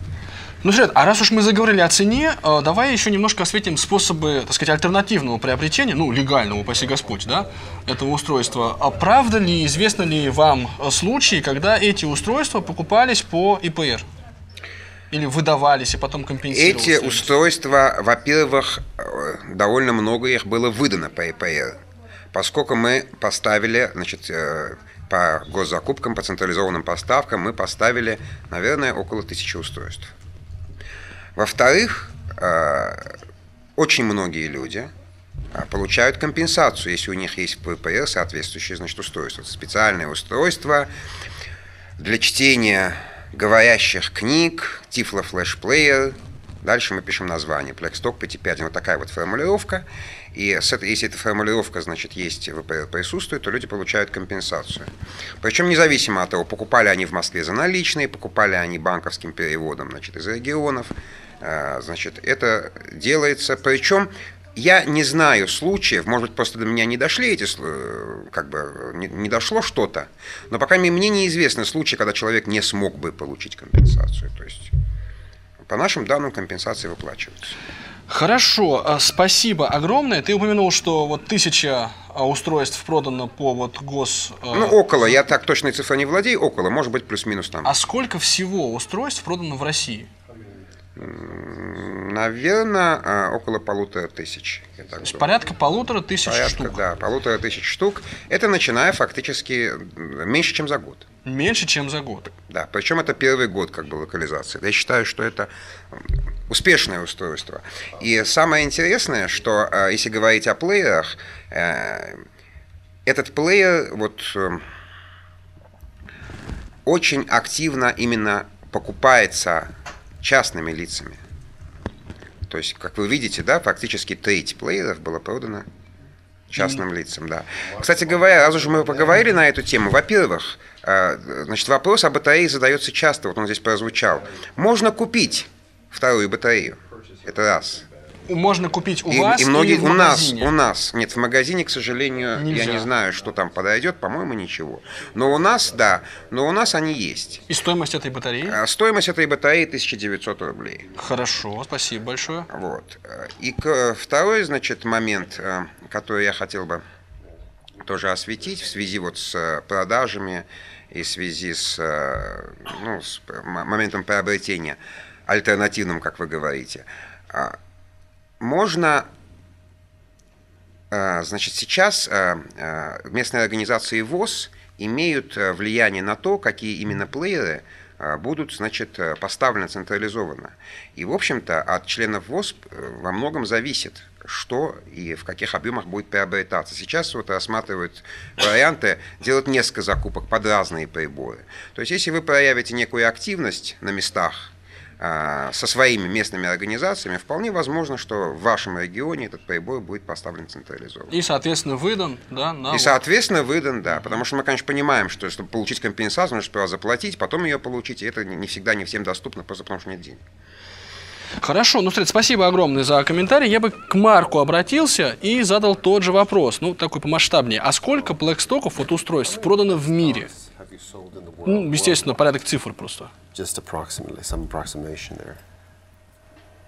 Ну, Жет, а раз уж мы заговорили о цене, э, давай еще немножко осветим способы, так сказать, альтернативного приобретения, ну, легального, упаси Господь, да, этого устройства. А правда ли, известно ли вам случаи, когда эти устройства покупались по ИПР? Или выдавались и потом компенсировались? Эти устройства, во-первых, э, довольно много их было выдано по ИПР, поскольку мы поставили, значит, э, по госзакупкам, по централизованным поставкам мы поставили, наверное, около тысячи устройств. Во-вторых, э, очень многие люди э, получают компенсацию, если у них есть в ППР соответствующее значит, устройство. Специальное устройство для чтения говорящих книг, Flash Player. Дальше мы пишем название. Blackstock PT5. Вот такая вот формулировка. И с этой, если эта формулировка, значит, есть в ВПР присутствует, то люди получают компенсацию. Причем независимо от того, покупали они в Москве за наличные, покупали они банковским переводом, значит, из регионов, э, значит, это делается. Причем я не знаю случаев, может просто до меня не дошли эти, э, как бы, не, не дошло что-то, но пока мне неизвестны случаи, когда человек не смог бы получить компенсацию. То есть, по нашим данным, компенсации выплачиваются. Хорошо, а, спасибо огромное. Ты упомянул, что вот тысяча а, устройств продано по вот гос... А, ну, около, я так точной цифрой не владею, около, может быть, плюс-минус там. А сколько всего устройств продано в России? Наверное, около полутора тысяч. То есть порядка полутора тысяч порядка, штук. Да, полутора тысяч штук. Это начиная фактически меньше, чем за год. Меньше, чем за год. Да, причем это первый год как бы локализации. Я считаю, что это успешное устройство. И самое интересное, что э, если говорить о плеерах, э, этот плеер вот э, очень активно именно покупается частными лицами. То есть, как вы видите, да, фактически треть плееров было продано частным лицам, да. Кстати говоря, раз уже мы поговорили на эту тему, во-первых, значит, вопрос об батарее задается часто, вот он здесь прозвучал. Можно купить вторую батарею. Это раз. Можно купить у и, вас и многие, или в у нас, у нас. Нет, в магазине, к сожалению, Нельзя. я не знаю, что там подойдет, по-моему, ничего. Но у нас, да, но у нас они есть. И стоимость этой батареи? А, стоимость этой батареи 1900 рублей. Хорошо, спасибо большое. Вот. И второй, значит, момент, э, который я хотел бы тоже осветить в связи вот с продажами и в связи с, э, ну, с моментом приобретения – альтернативным, как вы говорите. Можно, а, значит, сейчас а, местные организации ВОЗ имеют влияние на то, какие именно плееры будут, значит, поставлены централизованно. И, в общем-то, от членов ВОЗ э, во многом зависит, что и в каких объемах будет приобретаться. Сейчас вот рассматривают варианты делать несколько закупок под разные приборы. То есть, если вы проявите некую активность на местах, со своими местными организациями, вполне возможно, что в вашем регионе этот прибор будет поставлен централизованно. И, соответственно, выдан, да? На... И, соответственно, выдан, да. Потому что мы, конечно, понимаем, что чтобы получить компенсацию, нужно сперва заплатить, потом ее получить, и это не всегда не всем доступно, просто потому что нет денег. Хорошо, ну, Фред, спасибо огромное за комментарий. Я бы к Марку обратился и задал тот же вопрос, ну, такой помасштабнее. А сколько Blackstock'ов вот устройств продано в мире? Ну, естественно, порядок цифр просто. Just approximately, some approximation there.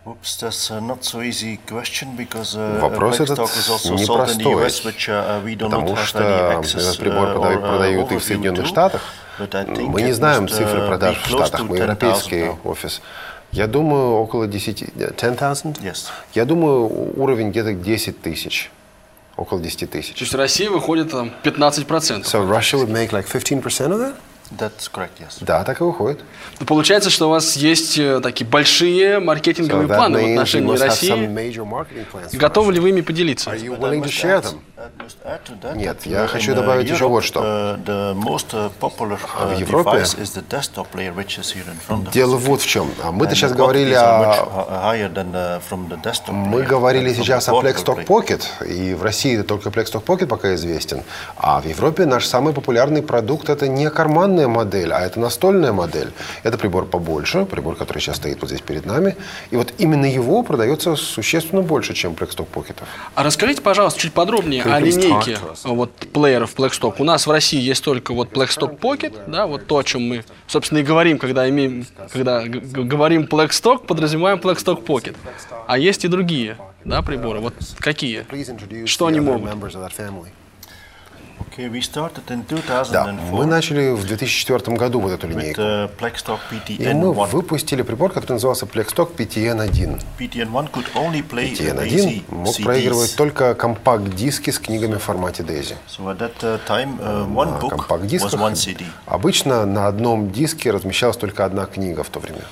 Oops, that's uh, not so easy question because uh, Вопрос этот непростой, US, which, uh, we do потому что этот прибор uh, продают и в Соединенных Штатах. Мы не знаем цифры uh, продаж в Штатах, мы европейский офис. Я думаю, около 10, 10,000? Yes. Я думаю, уровень где-то 10 тысяч. Около 10 тысяч. То есть Россия выходит там 15%. So Russia would make like 15% of that? That's correct, yes. Да, так и выходит. Ну, получается, что у вас есть э, такие большие маркетинговые so планы в отношении России. Готовы ли вы ими поделиться? Are you willing to share them? Нет, я хочу добавить еще вот что. В Европе дело вот в чем. А мы-то сейчас говорили о... Мы говорили сейчас о Plexstock Pocket, и в России только Plexstock Pocket пока известен. А в Европе наш самый популярный продукт это не карманная модель, а это настольная модель. Это прибор побольше, прибор, который сейчас стоит вот здесь перед нами. И вот именно его продается существенно больше, чем Plexstock Pocket. А расскажите, пожалуйста, чуть подробнее о линейке вот, плееров Blackstock. У нас в России есть только вот Blackstock Pocket, да, вот то, о чем мы, собственно, и говорим, когда, имеем, когда говорим Blackstock, подразумеваем Blackstock Pocket. А есть и другие да, приборы. Вот какие? Что они могут? Okay, we started in 2004 да, мы начали в 2004 году вот эту линейку. With, uh, И мы выпустили прибор, который назывался Plexstock PTN1. PTN1, could only play PTN1 мог CDs. проигрывать только компакт-диски с книгами в формате DAISY. So at that uh, time, uh, one book was one CD. Обычно на одном диске размещалась только одна книга в то время.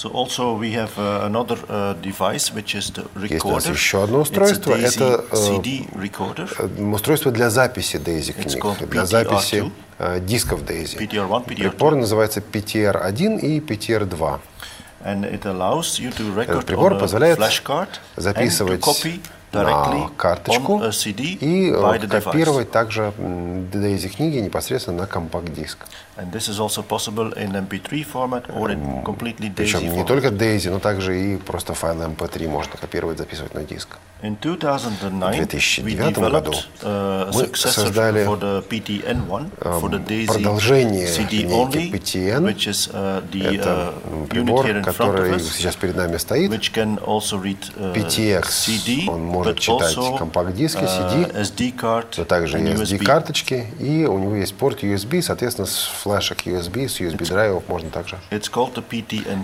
So also we have uh, another uh, device, which is the recorder. Есть еще одно устройство. Это CD recorder. устройство для записи DAISY книг, для записи uh, дисков DAISY. PTR1, PTR2. Прибор называется PTR1 и PTR2. And it allows you to record Этот прибор позволяет записывать на карточку и копировать также DAISY книги непосредственно на компакт-диск. Причем не только DAISY, но также и просто файлы MP3 можно копировать, записывать на диск. В 2009 году uh, мы создали продолжение линейки PTN. Uh, Это uh, прибор, который сейчас перед нами стоит. PTX, он может читать компакт-диски, CD, но также и SD-карточки, и у него есть порт USB, соответственно, с флешек USB, с USB-драйвов можно также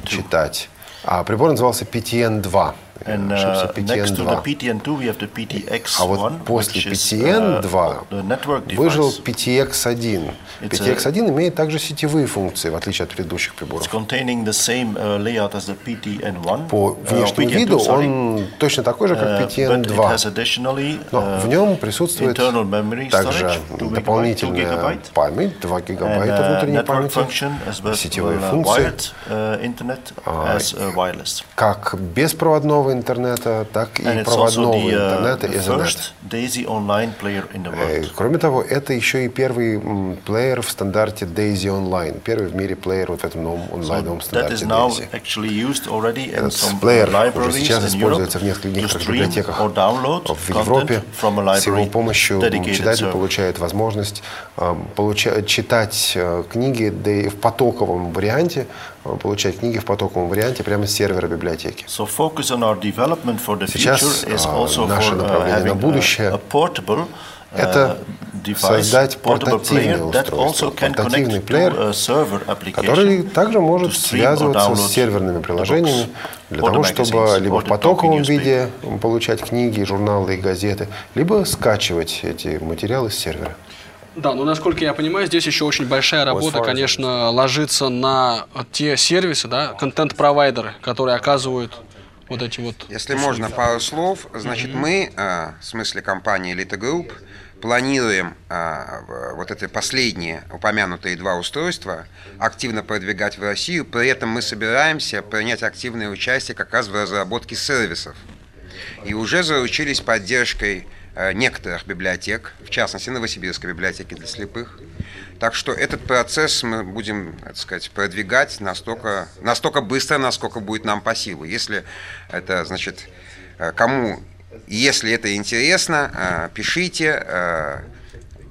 читать. А прибор назывался PTN-2. And, uh, next to the PTN2 we have the PTX1, а вот после PTN2 uh, выжил PTX1. PTX1 имеет также сетевые функции, в отличие от предыдущих приборов. Uh, По внешнему виду он точно такой же, как PTN2. Но в нем присутствует также дополнительная память, 2 гигабайта внутренней памяти, сетевые функции, как беспроводного проводного интернета, так и проводного uh, интернета Ethernet. Э, кроме того, это еще и первый плеер в стандарте Daisy Online, первый в мире плеер вот в этом новом онлайновом стандарте Daisy. Этот плеер уже сейчас используется в нескольких библиотеках в Европе. С его помощью читатель получает возможность получать, читать э, книги в потоковом варианте, получать книги в потоковом варианте прямо с сервера библиотеки. Сейчас uh, наше uh, направление на будущее – это uh, создать портативное устройство, портативный плеер, который также может связываться с серверными приложениями для того, чтобы либо в потоковом виде получать книги, журналы и газеты, либо скачивать эти материалы с сервера. Да, но насколько я понимаю, здесь еще очень большая работа, конечно, ложится на те сервисы, да, контент-провайдеры, которые оказывают вот эти вот... Если услуги. можно, пару слов. Значит, mm-hmm. мы, э, в смысле компании Elite Group, планируем э, вот эти последние упомянутые два устройства активно продвигать в Россию. При этом мы собираемся принять активное участие как раз в разработке сервисов. И уже заручились поддержкой некоторых библиотек, в частности, Новосибирской библиотеки для слепых. Так что этот процесс мы будем, так сказать, продвигать настолько, настолько быстро, насколько будет нам по силу. Если это, значит, э, кому, если это интересно, э, пишите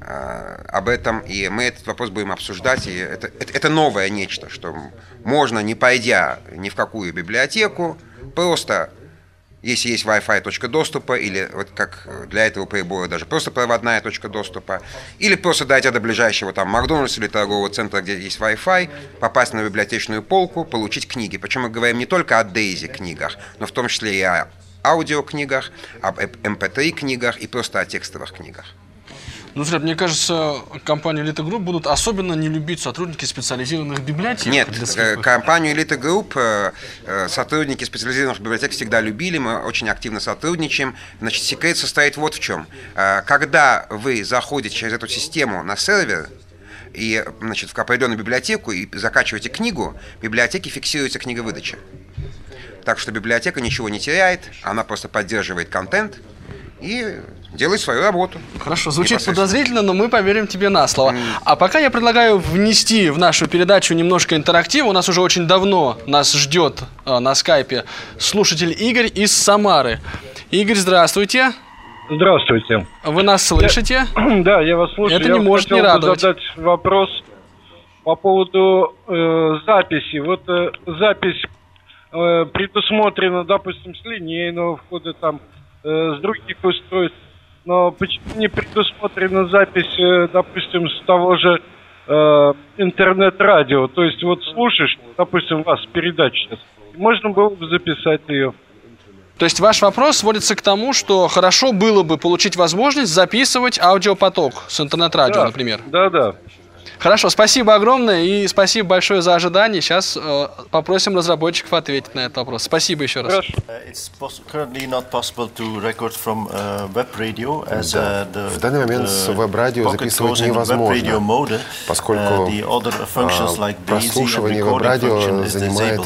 об этом, и мы этот вопрос будем обсуждать. И это, это новое нечто, что можно, не пойдя ни в какую библиотеку, просто если есть Wi-Fi точка доступа, или вот как для этого прибора даже просто проводная точка доступа, или просто дойти до ближайшего там Макдональдса или торгового центра, где есть Wi-Fi, попасть на библиотечную полку, получить книги. Причем мы говорим не только о Дейзи книгах, но в том числе и о аудиокнигах, об MP3 эм книгах и просто о текстовых книгах. Ну, взгляд, мне кажется, компанию Elite Group будут особенно не любить сотрудники специализированных библиотек. Нет, э, компанию Elite Group э, э, сотрудники специализированных библиотек всегда любили, мы очень активно сотрудничаем. Значит, секрет состоит вот в чем. Когда вы заходите через эту систему на сервер, и, значит, в определенную библиотеку и закачиваете книгу, в библиотеке фиксируется книговыдача. Так что библиотека ничего не теряет, она просто поддерживает контент и делает свою работу. Хорошо, звучит подозрительно, но мы поверим тебе на слово. А пока я предлагаю внести в нашу передачу немножко интерактива. У нас уже очень давно нас ждет э, на скайпе слушатель Игорь из Самары. Игорь, здравствуйте. Здравствуйте. Вы нас слышите? Да, я вас слушаю. Это я не может хотел не радовать. задать вопрос по поводу э, записи. Вот э, запись э, предусмотрена, допустим, с линейного входа, там, э, с других устройств. Но почему не предусмотрена запись, э, допустим, с того же э, интернет-радио? То есть вот слушаешь, допустим, вас передача сейчас, можно было бы записать ее. То есть ваш вопрос сводится к тому, что хорошо было бы получить возможность записывать аудиопоток с интернет-радио, Да, например. Да, да. Хорошо, спасибо огромное и спасибо большое за ожидание. Сейчас э, попросим разработчиков ответить на этот вопрос. Спасибо еще раз. Uh, uh, uh, В данный момент с веб-радио записывать невозможно, поскольку а, прослушивание веб-радио занимает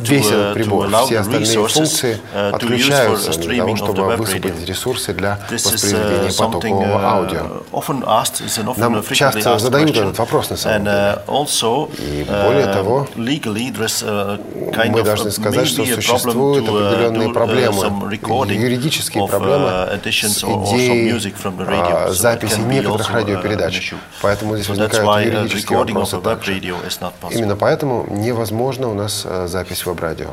весь этот прибор. Все остальные функции отключаются для того, чтобы высвободить ресурсы для воспроизведения потокового аудио. Нам часто задают этот вопрос на самом деле. uh, also, И более uh, того, мы должны сказать, что существуют uh, определенные проблемы, юридические проблемы с идеей а, записи некоторых радиопередач. Поэтому здесь возникают юридические вопросы также. Именно поэтому невозможно у нас э, запись веб-радио.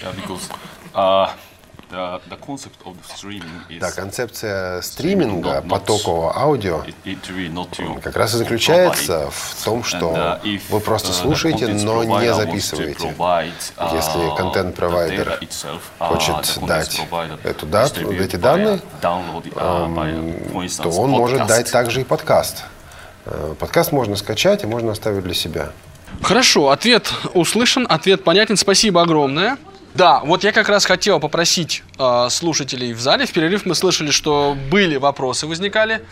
Yeah, because uh, the, the concept of the streaming is Да, концепция стриминга потокового аудио it, it really not как раз и заключается в том, что вы просто слушаете, но не записываете. Если контент-провайдер хочет дать эту дату, эти данные, эм, то он может дать также и подкаст. Э, Подкаст можно скачать и можно оставить для себя. Хорошо, ответ услышан, ответ понятен. Спасибо огромное. Да, вот я как раз хотел попросить э, слушателей в зале. В перерыв мы слышали, что были вопросы, возникали.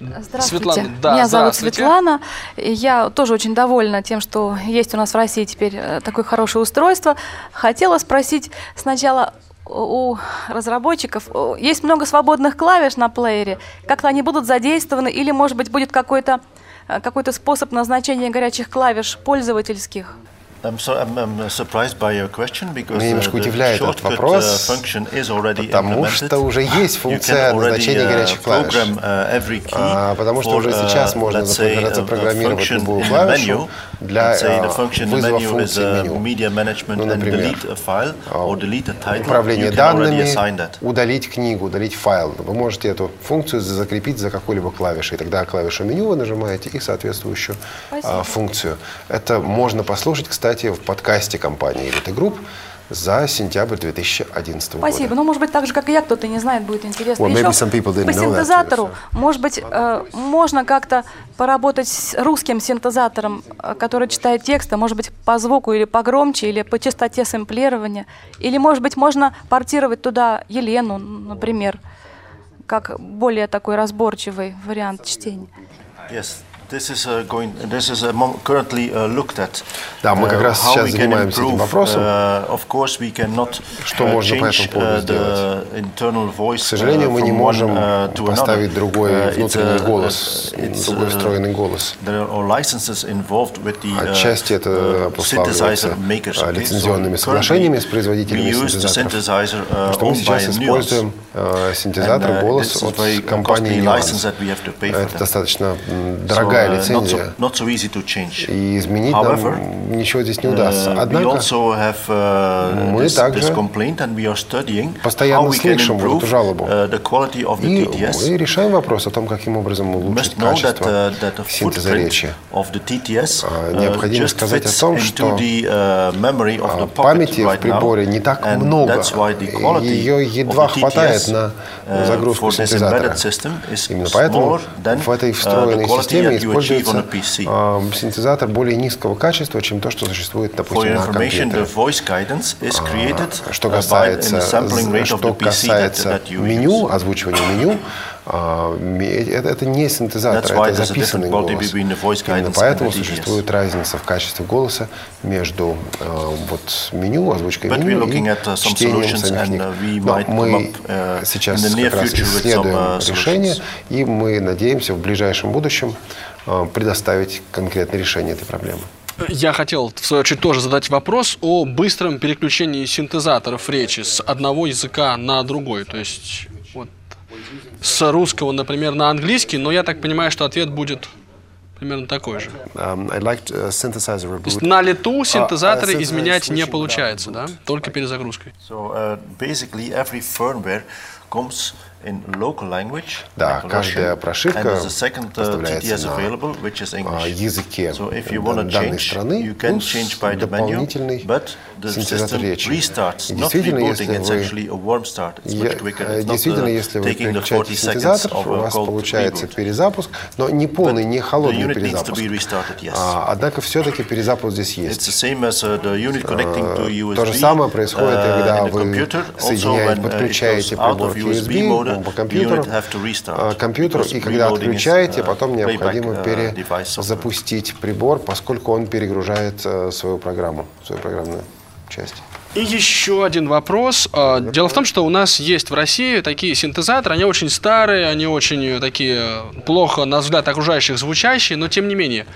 Здравствуйте. Светлана, да, Меня зовут. Светлана. Я тоже очень довольна тем, что есть у нас в России теперь э, такое хорошее устройство. Хотела спросить сначала у разработчиков, есть много свободных клавиш на плеере, как-то они будут задействованы или, может быть, будет какой-то э, какой-то способ назначения горячих клавиш пользовательских? I'm, so, I'm, I'm surprised by your question because Меня uh, немножко the удивляет этот shortcut, вопрос, uh, function is already потому что уже есть You функция can already, назначения uh, горячих клавиш. program, every key А, Потому что уже сейчас можно a запрограммировать function любую in the клавишу menu. для Let's say the а, function in the вызова menu is функции меню. media management Ну, например, delete a file or delete a title. Управление данными, удалить книгу, удалить файл. Вы можете эту функцию закрепить за какой-либо клавишей. Тогда клавишу меню вы нажимаете и соответствующую Спасибо. а, функцию. Это можно послушать, кстати, в подкасте компании Elite Group за сентябрь 2011 года. Спасибо. Ну, может быть, так же, как и я, кто-то не знает, будет интересно. Well, Еще по синтезатору, может быть, э, можно как-то поработать с русским синтезатором, э, который читает тексты, может быть, по звуку или погромче, или по частоте сэмплирования. Или, может быть, можно портировать туда Елену, например, как более такой разборчивый вариант чтения. Yes. Uh, uh, uh. Да, мы как раз сейчас занимаемся этим вопросом. uh, Что uh, можно по этому поводу uh, сделать? К сожалению, uh, мы не можем uh, поставить другой Uh, внутренний uh, голос, другой uh, встроенный голос. Uh, Отчасти это uh, обуславливается а, лицензионными соглашениями с производителями синтезаторов. uh, Потому что мы сейчас используем э, синтезатор uh, голос от компании Nuance. Это достаточно дорогая дорогая лицензия. Not so, not so easy to change. И изменить However, нам ничего здесь не удастся. we Однако also have uh, мы this, также this complaint and we are studying how постоянно we can слышим вот improve эту жалобу. uh, the quality of the И TTS. мы решаем вопрос о том, каким образом улучшить know that, качество uh, that синтеза речи. of the TTS uh, Необходимо сказать о том, что the, uh, памяти в right приборе now, не так много. Ее едва хватает на uh, загрузку синтезатора. Именно поэтому в этой uh, встроенной системе используется э, синтезатор более низкого качества, чем то, что существует, допустим, на компьютере. created Что uh, касается, что касается меню, озвучивания меню, а, ме- это, это не синтезатор, That's это записанный голос. Именно поэтому существует разница в качестве голоса между э, вот меню, озвучкой But меню и uh, some чтением самих книг. uh, Но мы up uh, сейчас как раз some исследуем uh, решение, и мы надеемся в ближайшем будущем э, предоставить конкретное решение этой проблемы. Я хотел, в свою очередь, тоже задать вопрос о быстром переключении синтезаторов речи с одного языка на другой. То есть с русского, например, на английский, но я так понимаю, что ответ будет примерно такой же. Um, uh, То есть на лету синтезаторы Uh, uh, изменять не получается, да? Только перезагрузкой. So uh, basically, every firmware comes in local language. Да, каждая прошивка uh, поставляется на available, which is а, English. языке данной change, страны, you can плюс change by the menu, дополнительный but the синтезатор речи. restarts. И действительно, если вы actually a warm start. It's Я- much quicker. э, It's not Действительно, uh, если вы taking the 40 переключаете синтезатор, у вас получается reboot. перезапуск, но не полный, не The холодный unit needs to перезапуск. be restarted, yes. А, Однако все-таки перезапуск здесь It's есть. the same as uh, the unit connecting to USB. То же самое происходит, uh, когда вы computer. Also, соединяете, uh, подключаете прибор к USB Mode, по компьютеру, компьютеру, because и когда отключаете, uh, потом необходимо software. перезапустить прибор, поскольку он перегружает э, свою программу, свою программную часть. И еще один вопрос. А, Дело в том, что у нас есть в России такие синтезаторы, они очень старые, они очень такие плохо, на взгляд окружающих, звучащие, но тем не менее.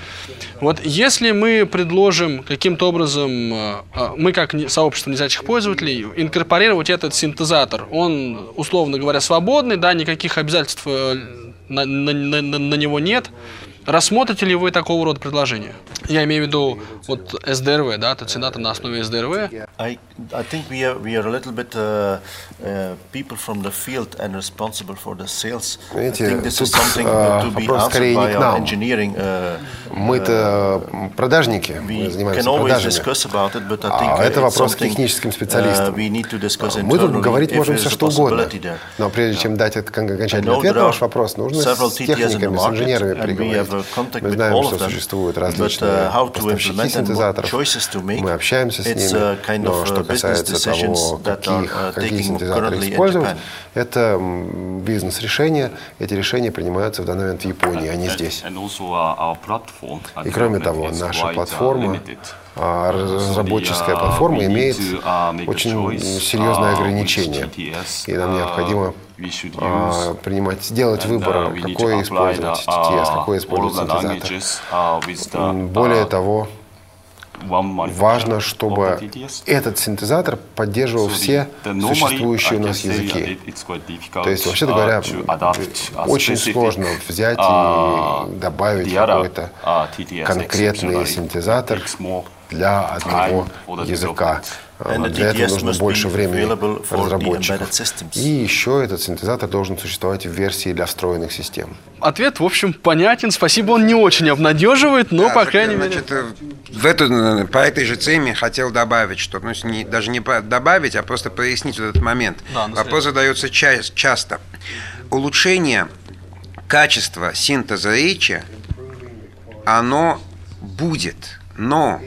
Вот если мы предложим каким-то образом, а, а, мы как сообщество незрячих пользователей, инкорпорировать этот синтезатор, он, условно говоря, свободный, да, никаких обязательств э, на- на- на- на него нет, Рассмотрите ли вы такого рода предложения? Я имею в виду вот СДРВ, да, тацинаты на основе СДРВ. I, I think we are, we are a little bit uh, uh, people from the field and responsible for the sales. Знаете, I think this is тут, something а, to be вопрос answered скорее не by к our нам. engineering. Uh, Мы-то продажники, мы занимаемся продажами. it, А это вопрос к техническим специалистам. Мы тут говорить можем все что угодно. Но прежде чем дать окончательный ответ на ваш вопрос, нужно с техниками, с инженерами переговорить. Мы with знаем, all что of them. существуют But, различные uh, how to поставщики синтезаторов. Мы общаемся с it's, ними. uh, kind Но of, что uh, касается того, каких, какие синтезаторы использовать, это бизнес-решения. Эти решения принимаются в данный момент в Японии, а не здесь. And also our platform at И кроме того, наша платформа, а, разработческая платформа имеет очень серьезные ограничения. И нам необходимо а, принимать, сделать And, выбор, to какой использовать TTS, какой использовать синтезатор. М, Более того, важно, чтобы этот синтезатор поддерживал все существующие у нас языки. То есть, вообще-то uh, говоря, a очень сложно взять и добавить какой-то конкретный синтезатор для одного языка. Для этого нужно больше времени разработчиков. И еще этот синтезатор должен существовать в версии для встроенных систем. Ответ, в общем, понятен. Спасибо, он не очень обнадеживает, но, Да, по крайней мере... значит, э, в эту, э, по этой же теме хотел добавить, что, ну, не, даже не добавить, а просто прояснить вот этот момент. Да, Вопрос задается ча- часто. Улучшение качества синтеза речи, оно будет, но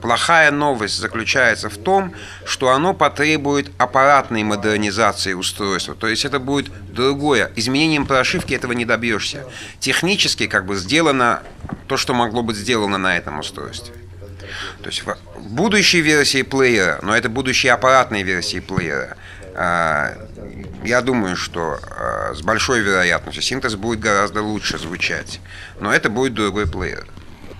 плохая новость заключается в том, что оно потребует аппаратной модернизации устройства. То есть это будет другое. Изменением прошивки этого не добьешься. Технически как бы сделано то, что могло быть сделано на этом устройстве. То есть в будущей версии плеера, но это будущие аппаратные версии плеера, а, я думаю, что а, с большой вероятностью синтез будет гораздо лучше звучать. Но это будет другой плеер.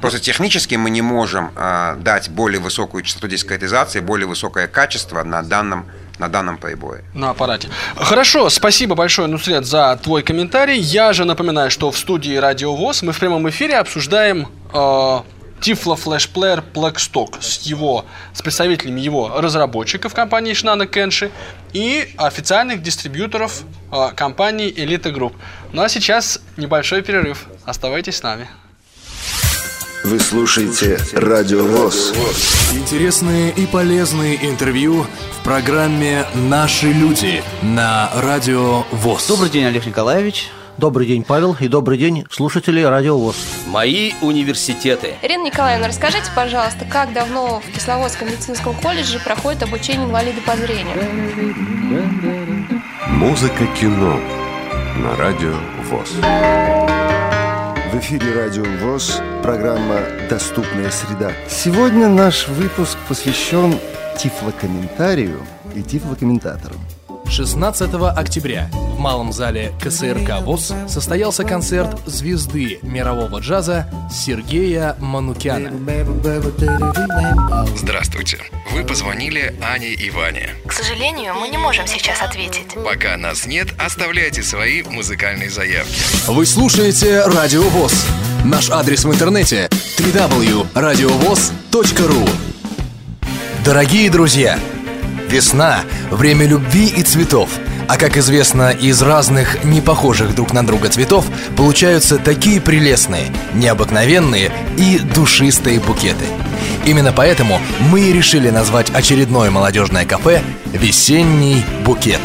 Просто технически мы не можем а, дать более высокую частоту дискретизации, более высокое качество на данном на данном приборе. На аппарате. Хорошо, спасибо большое, Нусред, за твой комментарий. Я же напоминаю, что в студии Радио ВОЗ мы в прямом эфире обсуждаем э, Flash Player Blackstock с его с представителями его разработчиков компании Shinano Kenshi и официальных дистрибьюторов э, компании Elite Group. Ну а сейчас небольшой перерыв. Оставайтесь с нами. Вы слушаете Радио ВОЗ. Интересные и полезные интервью в программе «Наши люди» на Радио ВОЗ. Добрый день, Олег Николаевич. Добрый день, Павел, и добрый день, слушатели Радио ВОЗ. Мои университеты. Ирина Николаевна, расскажите, пожалуйста, как давно в Кисловодском медицинском колледже проходит обучение инвалида по зрению? Музыка кино на Радио ВОЗ. В эфире Радио ВОЗ, программа «Доступная среда». Сегодня наш выпуск посвящен тифлокомментарию и тифлокомментаторам. 16 октября в Малом зале КСРК ВОЗ состоялся концерт звезды мирового джаза Сергея Манукяна. Здравствуйте. Вы позвонили Ане и Ване. К сожалению, мы не можем сейчас ответить. Пока нас нет, оставляйте свои музыкальные заявки. Вы слушаете Радио ВОЗ. Наш адрес в интернете www.radiovoz.ru Дорогие друзья, весна – время любви и цветов. А как известно, из разных, не похожих друг на друга цветов получаются такие прелестные, необыкновенные и душистые букеты. Именно поэтому мы и решили назвать очередное молодежное кафе «Весенний букет».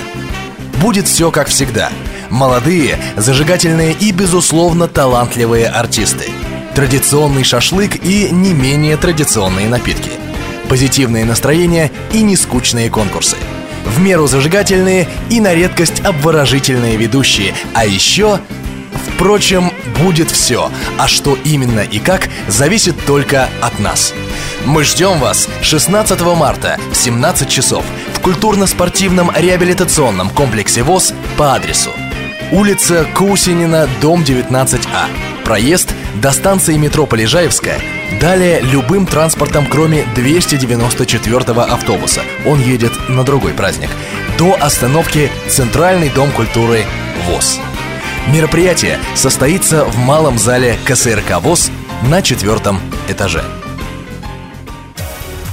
Будет все как всегда. Молодые, зажигательные и, безусловно, талантливые артисты. Традиционный шашлык и не менее традиционные напитки. Позитивное настроение и нескучные конкурсы. В меру зажигательные и на редкость обворожительные ведущие. А еще Впрочем, будет все, а что именно и как, зависит только от нас. Мы ждем вас 16 марта в 17 часов в культурно-спортивном реабилитационном комплексе ВОЗ по адресу улица Кусинина, дом 19А. Проезд до станции метро Полежаевская. Далее любым транспортом, кроме 294 автобуса. Он едет на другой праздник. До остановки Центральный дом культуры ВОЗ. Мероприятие состоится в малом зале КСРК ВОЗ на четвертом этаже.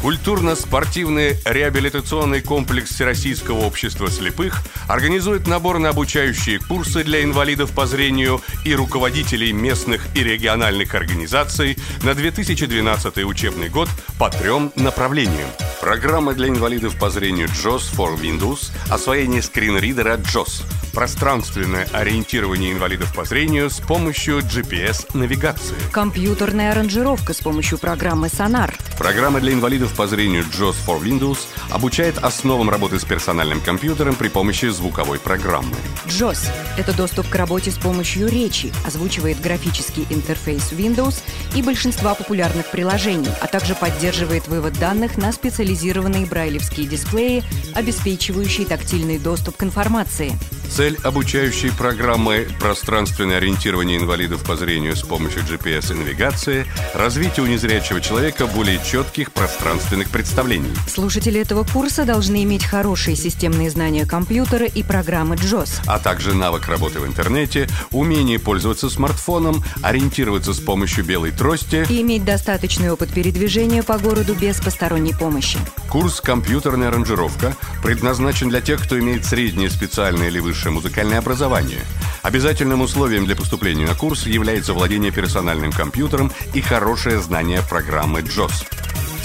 Культурно-спортивный реабилитационный комплекс Всероссийского общества слепых организует набор на обучающие курсы для инвалидов по зрению и руководителей местных и региональных организаций на 2012 учебный год по трем направлениям. Программа для инвалидов по зрению JOS for Windows, освоение скринридера JOS, пространственное ориентирование инвалидов по зрению с помощью GPS-навигации. Компьютерная аранжировка с помощью программы Sonar. Программа для инвалидов по зрению JOS for Windows обучает основам работы с персональным компьютером при помощи звуковой программы. JOS – это доступ к работе с помощью речи, озвучивает графический интерфейс Windows и большинства популярных приложений, а также поддерживает вывод данных на специализированные брайлевские дисплеи, обеспечивающие тактильный доступ к информации. Цель обучающей программы «Пространственное ориентирование инвалидов по зрению с помощью GPS и навигации» – развитие у незрячего человека более четких пространственных представлений. Слушатели этого курса должны иметь хорошие системные знания компьютера и программы JOS. а также навык работы в интернете, умение пользоваться смартфоном, ориентироваться с помощью белой трости. И иметь достаточный опыт передвижения по городу без посторонней помощи. Курс «Компьютерная аранжировка» предназначен для тех, кто имеет среднее специальное или высшее музыкальное образование. Обязательным условием для поступления на курс является владение персональным компьютером и хорошее знание программы JOS.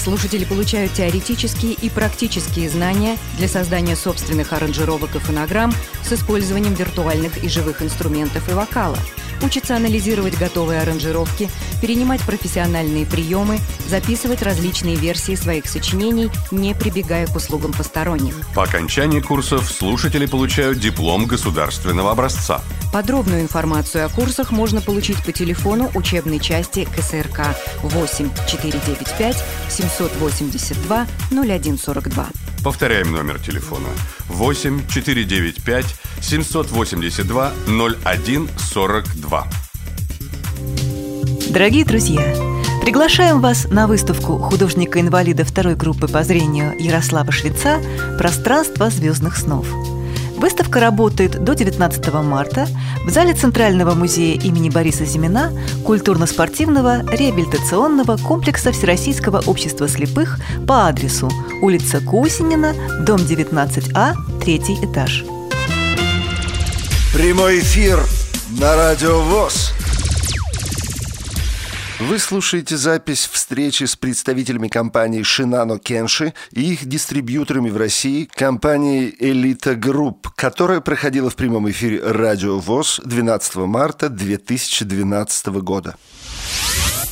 Слушатели получают теоретические и практические знания для создания собственных аранжировок и фонограмм с использованием виртуальных и живых инструментов и вокала. Учатся анализировать готовые аранжировки, перенимать профессиональные приемы, записывать различные версии своих сочинений, не прибегая к услугам посторонних. По окончании курсов слушатели получают диплом государственного образца. Подробную информацию о курсах можно получить по телефону учебной части КСРК 8 495 782 0142. Повторяем номер телефона 8 495 782 0142. Дорогие друзья, Приглашаем вас на выставку художника-инвалида второй группы по зрению Ярослава Швеца «Пространство звездных снов». Выставка работает до 19 марта в зале Центрального музея имени Бориса Зимина культурно-спортивного реабилитационного комплекса Всероссийского общества слепых по адресу улица Кусинина, дом 19А, третий этаж. Прямой эфир на Радио ВОЗ. Вы слушаете запись встречи с представителями компании Shinano Kenshi и их дистрибьюторами в России компанией Элита Групп, которая проходила в прямом эфире Радио ВОЗ 12 марта 2012 года.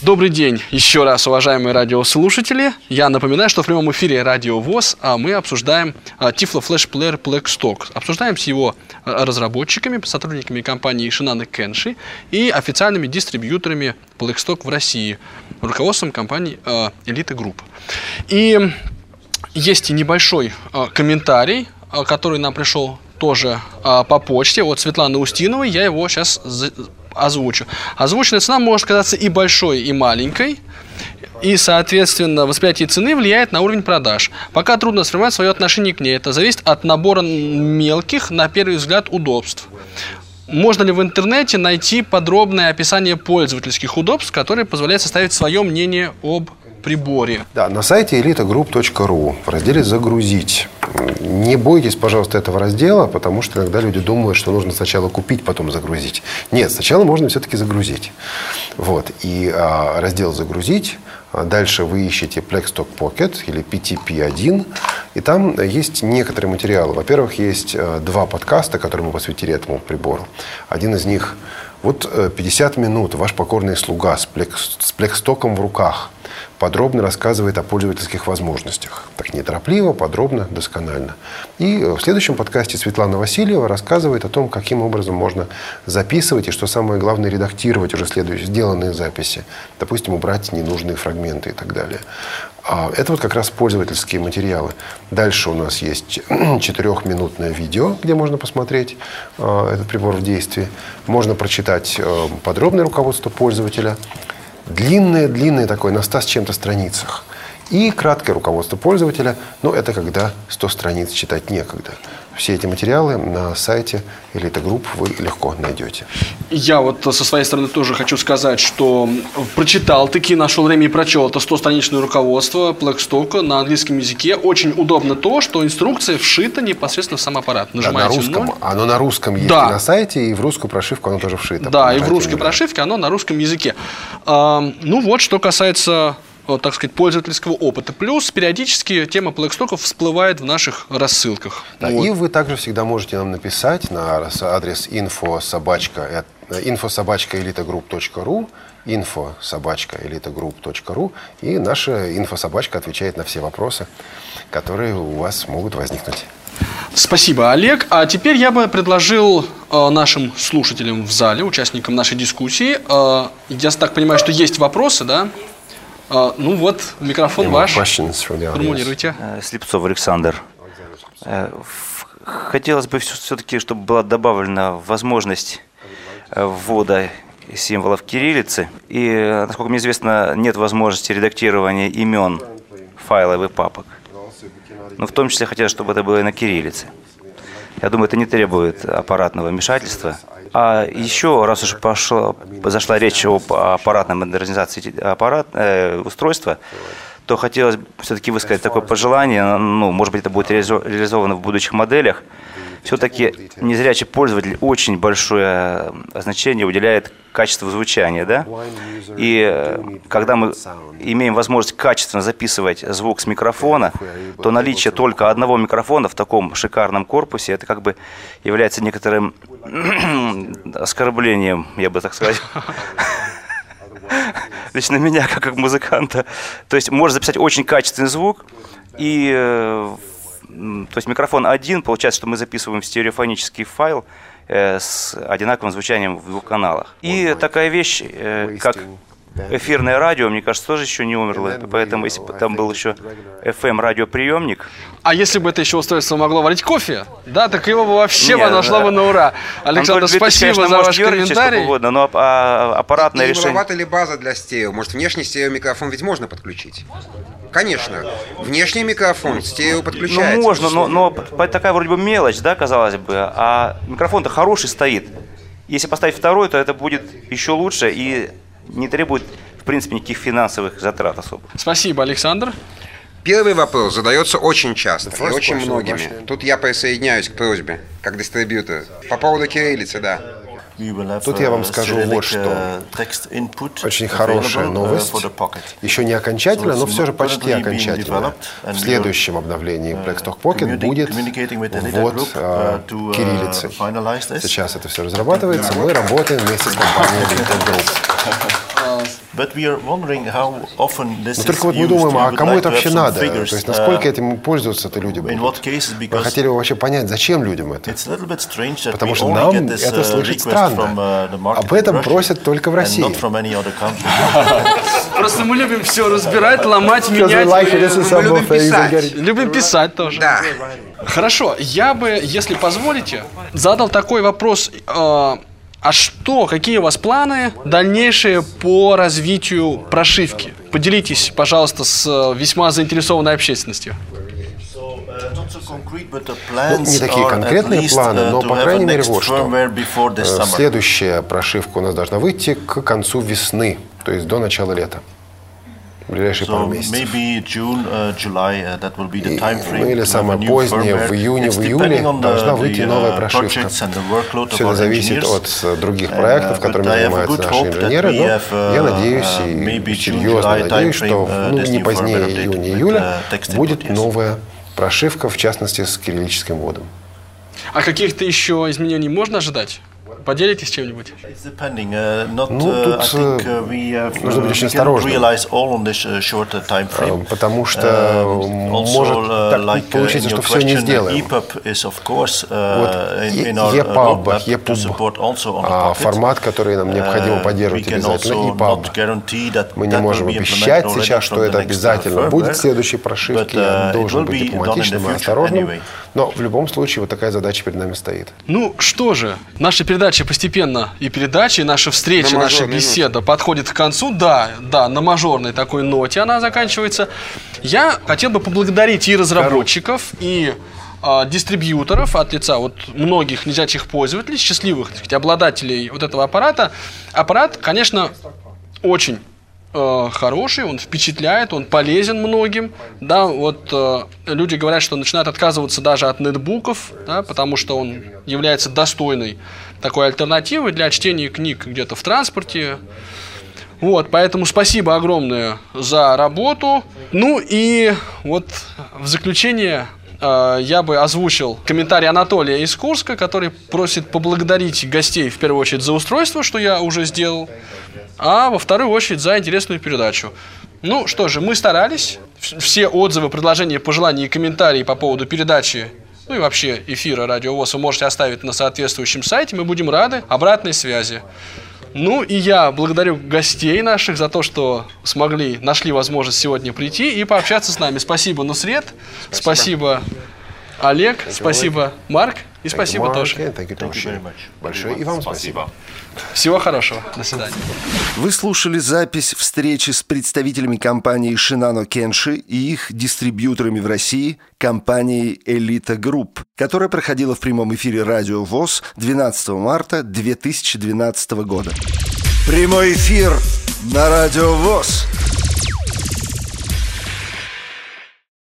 Добрый день еще раз, уважаемые радиослушатели. Я напоминаю, что в прямом эфире Радио ВОЗ а мы обсуждаем тифлофлешплеер Plextalk. Обсуждаем с его а, разработчиками, сотрудниками компании Shinano Kenshi и официальными дистрибьюторами Blackstock в России, руководством компании Elite Group. И есть небольшой а, комментарий, который нам пришел тоже по почте от Светланы Устиновой. Я его сейчас озвучу. Озвученная цена может казаться и большой, и маленькой. И, соответственно, восприятие цены влияет на уровень продаж. Пока трудно сформировать свое отношение к ней. Это зависит от набора мелких, на первый взгляд, удобств. Можно ли в интернете найти подробное описание пользовательских удобств, которые позволяют составить свое мнение об приборе? Да, на сайте elitagroup.ru в разделе «Загрузить» Не бойтесь, пожалуйста, этого раздела, потому что иногда люди думают, что нужно сначала купить, потом загрузить. Нет, сначала можно все-таки загрузить. Вот. И а, раздел «Загрузить», дальше вы ищете Plexstock Pocket или PTP-1, и там есть некоторые материалы. Во-первых, есть а, два подкаста, которые мы посвятили этому прибору. Один из них вот 50 э, минут ваш покорный слуга с, плекс, с плекстоком в руках подробно рассказывает о пользовательских возможностях. Так неторопливо, подробно, досконально. И в следующем подкасте Светлана Васильева рассказывает о том, каким образом можно записывать и, что самое главное, редактировать уже следующие сделанные записи. Допустим, убрать ненужные фрагменты и так далее. А это вот как раз пользовательские материалы. Дальше у нас есть четырехминутное видео, где можно посмотреть э, этот прибор в действии. Можно прочитать э, подробное руководство пользователя. Длинное-длинное такое, на 100 с чем-то страницах. И краткое руководство пользователя, но это когда 100 страниц читать некогда. Все эти материалы на сайте Элита Групп вы легко найдете. Я вот со своей стороны тоже хочу сказать, что прочитал, таки нашел время и прочел это 100-страничное руководство Plextalk на английском языке. Очень удобно то, что инструкция вшита непосредственно в сам аппарат. Нажимаете да, на русском. 0. Оно на русском есть да. на сайте, и в русскую прошивку оно тоже вшито. Да, и в русской прошивке оно на русском языке. А, ну вот, что касается так сказать, пользовательского опыта. Плюс периодически тема плейкстоков всплывает в наших рассылках. Да, вот. И вы также всегда можете нам написать на адрес info собачка info собачка elitagroup.ru info собачка elitagroup.ru и наша инфособачка отвечает на все вопросы, которые у вас могут возникнуть. Спасибо, Олег. А теперь я бы предложил э, нашим слушателям в зале, участникам нашей дискуссии, э, я так понимаю, что есть вопросы, да? А, ну вот, микрофон ваш. Формулируйте. Э, Слепцов Александр. Э, хотелось бы все-таки, чтобы была добавлена возможность э, ввода символов кириллицы. И, насколько мне известно, нет возможности редактирования имен файлов и папок. Но в том числе хотелось, чтобы это было и на кириллице. Я думаю, это не требует аппаратного вмешательства. А еще, раз уж пошла, зашла речь об аппаратной модернизации аппарат, э, устройства, то хотелось все-таки высказать такое пожелание, ну, может быть, это будет реализовано в будущих моделях, все-таки незрячий пользователь очень большое значение уделяет качеству звучания, да? И э, когда мы имеем возможность качественно записывать звук с микрофона, то наличие только одного микрофона в таком шикарном корпусе, это как бы является некоторым оскорблением, я бы так сказал. Лично меня, как музыканта. То есть можно записать очень качественный звук, и э, то есть микрофон один, получается, что мы записываем стереофонический файл э, с одинаковым звучанием в двух каналах. И такая вещь, э, как эфирное радио, мне кажется, тоже еще не умерло. Поэтому если бы там был еще FM-радиоприемник. А если бы это еще устройство могло варить кофе, да, так его бы вообще бы нашло бы на ура. Александр, Анатолий спасибо конечно, за ваш комментарий. угодно, но а, аппаратное И решение... маловато ли база для стерео? Может, внешний стереомикрофон ведь можно подключить? Конечно. Внешний микрофон стерео подключается. Ну, можно, но, но такая вроде бы мелочь, да, казалось бы, а микрофон-то хороший стоит. Если поставить второй, то это будет еще лучше и не требует, в принципе, никаких финансовых затрат особо. Спасибо, Александр. Первый вопрос задается очень часто и очень многими. Тут я присоединяюсь к просьбе, как дистрибьютор. По поводу кириллицы, да. Тут я вам скажу вот что. Очень хорошая новость. Еще не окончательно, но все же почти окончательно. В следующем обновлении Blackstock Pocket будет ввод а, кириллицы. Сейчас это все разрабатывается. Мы работаем вместе с компанией Little Group. Но is только вот мы думаем, а кому это вообще надо? То есть насколько uh, этим пользоваться это люди in будут? what cases, Мы because хотели бы вообще понять, зачем людям это. Потому что нам это uh, слышать странно. uh, Об этом просят только в России. Просто мы любим все разбирать, ломать, менять. Мы- любим писать. Любим тоже. Да. Хорошо, я бы, если позволите, задал такой вопрос. э, а что, какие у вас планы дальнейшие по развитию прошивки? Поделитесь, пожалуйста, с э, весьма заинтересованной общественностью. Ну, не такие конкретные планы, но, по крайней мере, вот что. Э, Следующая прошивка у нас должна выйти к концу весны, то есть до начала лета. В ближайшие пару So месяцев. maybe June, uh, July, uh, frame. Ну или самое позднее, в июне, в июле должна выйти the, новая uh, прошивка. Все зависит от э, других проектов, uh, которыми занимаются наши инженеры, но uh, я надеюсь uh, и серьезно надеюсь, что uh, ну, не позднее июня-июля uh, будет новая прошивка, в частности, с кириллическим вводом. А каких-то еще изменений можно ожидать? Поделитесь чем-нибудь? Uh, Ну, uh, тут, uh, э, have, нужно быть uh, очень осторожным. uh, uh. Э, Потому что Um, может uh, так uh, получиться, что все не uh, сделаем. EPUB is, of course, uh, Вот uh, EPUB, EPUB, а, pocket. формат, который нам необходимо Uh, поддерживать обязательно, EPUB. Мы не можем обещать сейчас, что это uh, обязательно будет в следующей прошивке. uh, должен быть дипломатичным и осторожным. Но в любом случае вот такая задача перед нами стоит. Ну что же, наша передача постепенно и передача, и наша встреча, На наша беседа подходит к концу. Да, да, на мажорной такой ноте она заканчивается. Я хотел бы поблагодарить и разработчиков, и а, дистрибьюторов от лица вот многих незрячих пользователей, счастливых так сказать, обладателей вот этого аппарата. Аппарат, конечно, очень э, хороший, он впечатляет, он полезен многим. Да, вот э, люди говорят, что начинают отказываться даже от нетбуков, да, потому что он является достойной такой альтернативой для чтения книг где-то в транспорте. Вот, поэтому спасибо огромное за работу. Ну и вот в заключение э, я бы озвучил комментарий Анатолия из Курска, который просит поблагодарить гостей в первую очередь за устройство, что я уже сделал, а во вторую очередь за интересную передачу. Ну что же, мы старались. Вс- Все отзывы, предложения, пожелания и комментарии по поводу передачи ну и вообще эфира Радио ВОЗ вы можете оставить на соответствующем сайте. Мы будем рады обратной связи. Ну и я благодарю гостей наших за то, что смогли, нашли возможность сегодня прийти и пообщаться с нами. Спасибо, Нусред. Спасибо, Олег. Спасибо, Марк. И спасибо thank you, Toshi. Большое и вам спасибо. Всего хорошего. До свидания. Вы слушали запись встречи с представителями компании Shinano Kenshi и их дистрибьюторами в России, компанией Elita Group, которая проходила в прямом эфире Радио ВОЗ 12 марта 2012 года. Прямой эфир на Радио ВОЗ.